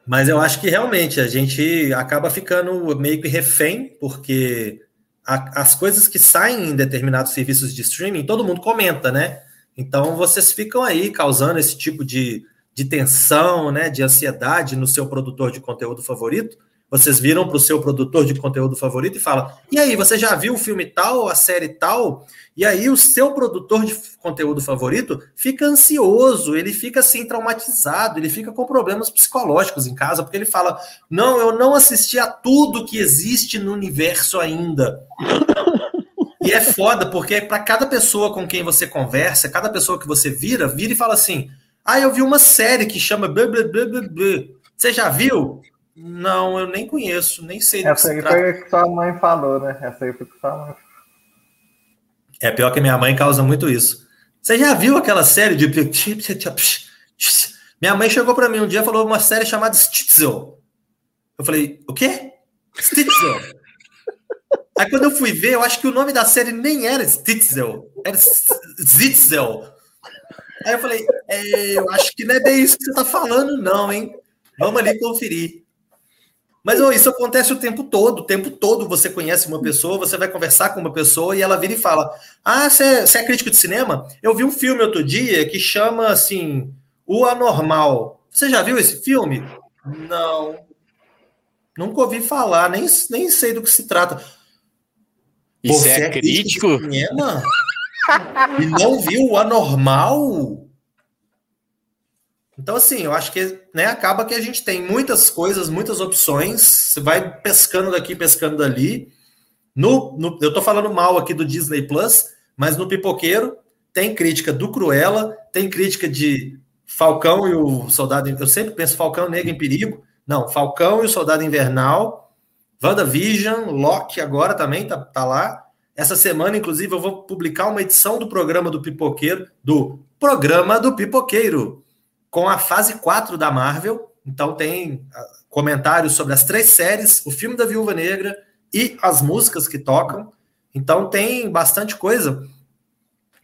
mas eu acho que realmente a gente acaba ficando meio que refém, porque a, as coisas que saem em determinados serviços de streaming, todo mundo comenta, né? Então, vocês ficam aí causando esse tipo de, de tensão, né, de ansiedade no seu produtor de conteúdo favorito. Vocês viram para o seu produtor de conteúdo favorito e falam: e aí, você já viu o filme tal, a série tal? E aí, o seu produtor de conteúdo favorito fica ansioso, ele fica assim traumatizado, ele fica com problemas psicológicos em casa, porque ele fala: não, eu não assisti a tudo que existe no universo ainda. E é foda, porque para cada pessoa com quem você conversa, cada pessoa que você vira, vira e fala assim: Ah, eu vi uma série que chama blá, blá, blá, blá, blá. Você já viu? Não, eu nem conheço, nem sei Essa aí foi o que sua mãe falou, né? Essa aí foi o que sua mãe É pior que minha mãe causa muito isso. Você já viu aquela série de. Minha mãe chegou para mim um dia e falou uma série chamada Stitzel. Eu falei, o quê? Stitzel. Aí quando eu fui ver, eu acho que o nome da série nem era Stitzel, era Zitzel. Aí eu falei, é, eu acho que não é bem isso que você tá falando, não, hein? Vamos ali conferir. Mas oh, isso acontece o tempo todo, o tempo todo você conhece uma pessoa, você vai conversar com uma pessoa e ela vira e fala: Ah, você é, você é crítico de cinema? Eu vi um filme outro dia que chama assim O Anormal. Você já viu esse filme? Não. Nunca ouvi falar, nem, nem sei do que se trata. Isso Você é, é crítico? Cinema? e não viu o anormal? Então, assim, eu acho que né, acaba que a gente tem muitas coisas, muitas opções, você vai pescando daqui, pescando dali, No, no, eu tô falando mal aqui do Disney Plus, mas no Pipoqueiro tem crítica do Cruella, tem crítica de Falcão e o Soldado. Eu sempre penso Falcão Negro em Perigo. Não, Falcão e o Soldado Invernal, WandaVision, Loki agora também tá, tá lá. Essa semana, inclusive, eu vou publicar uma edição do programa do Pipoqueiro, do programa do Pipoqueiro, com a fase 4 da Marvel. Então tem ah, comentários sobre as três séries, o filme da Viúva Negra e as músicas que tocam. Então tem bastante coisa.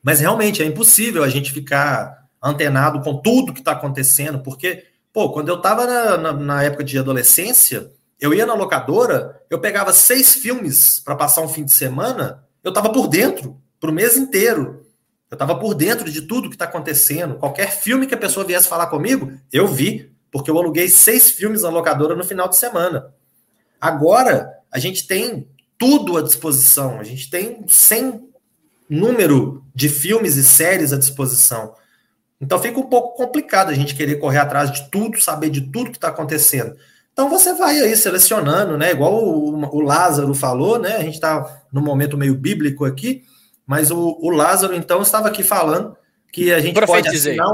Mas realmente é impossível a gente ficar antenado com tudo que está acontecendo, porque, pô, quando eu estava na, na, na, época de adolescência, eu ia na locadora, eu pegava seis filmes para passar um fim de semana, eu estava por dentro, para o mês inteiro. Eu estava por dentro de tudo que está acontecendo. Qualquer filme que a pessoa viesse falar comigo, eu vi, porque eu aluguei seis filmes na locadora no final de semana. Agora, a gente tem tudo à disposição, a gente tem sem número de filmes e séries à disposição. Então fica um pouco complicado a gente querer correr atrás de tudo, saber de tudo que está acontecendo. Então você vai aí selecionando, né? Igual o, o Lázaro falou, né? A gente está num momento meio bíblico aqui, mas o, o, Lázaro então estava aqui falando que a gente pode assinar,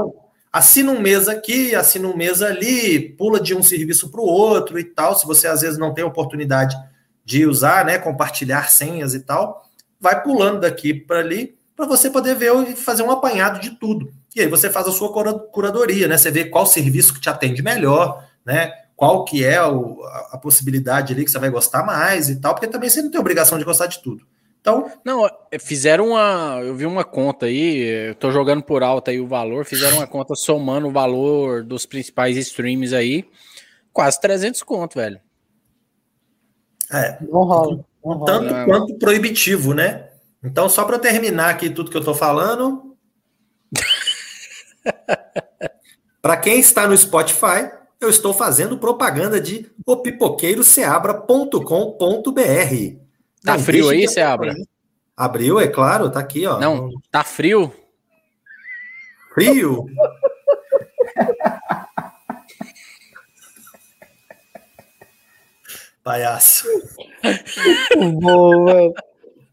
assina um mês aqui, assina um mês ali, pula de um serviço para o outro e tal. Se você às vezes não tem oportunidade de usar, né? Compartilhar senhas e tal, vai pulando daqui para ali para você poder ver e fazer um apanhado de tudo. E aí você faz a sua curadoria, né? Você vê qual serviço que te atende melhor, né? Qual que é o, a, a, possibilidade ali que você vai gostar mais e tal, porque também você não tem obrigação de gostar de tudo. Então. Não, é, fizeram uma. Eu vi uma conta aí, eu tô jogando por alto aí o valor, fizeram uma conta somando o valor dos principais streams aí, quase 300 conto, velho. É. Não rola. Não rola. Tanto quanto proibitivo, né? Então, só para terminar aqui tudo que eu tô falando. Para quem está no Spotify, eu estou fazendo propaganda de opipoqueiroceabra.com.br. Tá frio aí, Seabra? Abriu, é claro, tá aqui, ó. Não, tá frio? Frio? Palhaço. Muito bom, velho.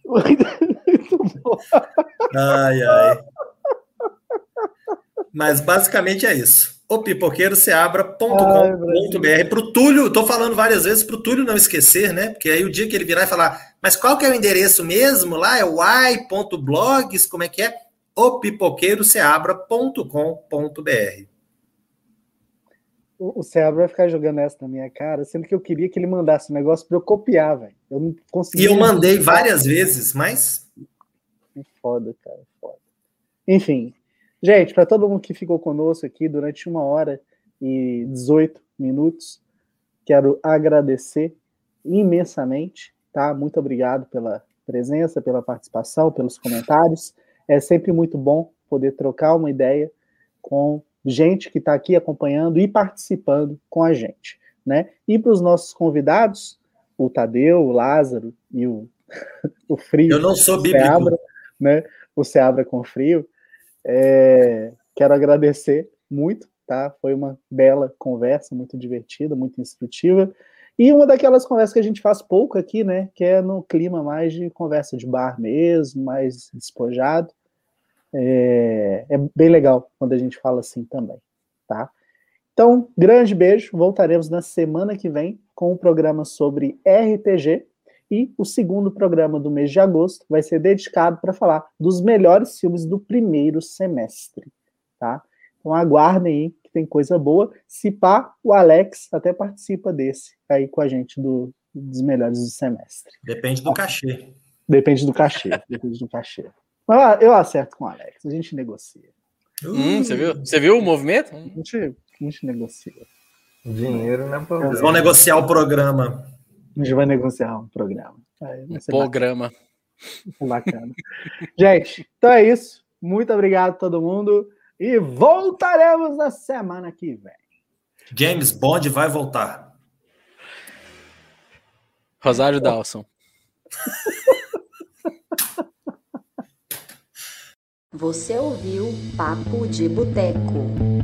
Muito bom. Ai, ai. Mas basicamente é isso. O pipoqueiroceabra.com.br. Para o Túlio, estou falando várias vezes para o Túlio não esquecer, né? Porque aí o dia que ele virar e falar, mas qual que é o endereço mesmo lá? É y.blogs, como é que é? O pipoqueiroceabra.com.br. O, o Seabra vai ficar jogando essa na minha cara, sendo que eu queria que ele mandasse um negócio para eu copiar, velho. Eu não consegui. E eu mandei várias vezes, mas. É foda, cara, foda. Enfim, Gente, para todo mundo que ficou conosco aqui durante uma hora e 18 minutos, quero agradecer imensamente, tá? Muito obrigado pela presença, pela participação, pelos comentários. É sempre muito bom poder trocar uma ideia com gente que está aqui acompanhando e participando com a gente, né? E para os nossos convidados, o Tadeu, o Lázaro e o, o Frio. Eu não sou bíblico. Seabra, né? O Seabra com Frio. É, quero agradecer muito, tá? Foi uma bela conversa, muito divertida, muito instrutiva. E uma daquelas conversas que a gente faz pouco aqui, né? Que é no clima mais de conversa de bar mesmo, mais despojado. É, é bem legal quando a gente fala assim também, tá? Então, grande beijo. Voltaremos na semana que vem com um programa sobre RPG e o segundo programa do mês de agosto vai ser dedicado para falar dos melhores filmes do primeiro semestre, tá? Então aguardem aí que tem coisa boa. Se pá, o Alex até participa desse aí com a gente do, dos melhores do semestre. Depende do cachê. Depende do cachê. depende do cachê. Mas eu acerto com o Alex, a gente negocia. Hum, você viu? Você viu o movimento? A gente, a gente negocia. Dinheiro não é problema. Eles vão negociar o programa. A gente vai negociar um programa. Um programa. Bacana. gente, então é isso. Muito obrigado a todo mundo. E voltaremos na semana que vem. James Bond vai voltar. Rosário Dawson. Você ouviu Papo de Boteco.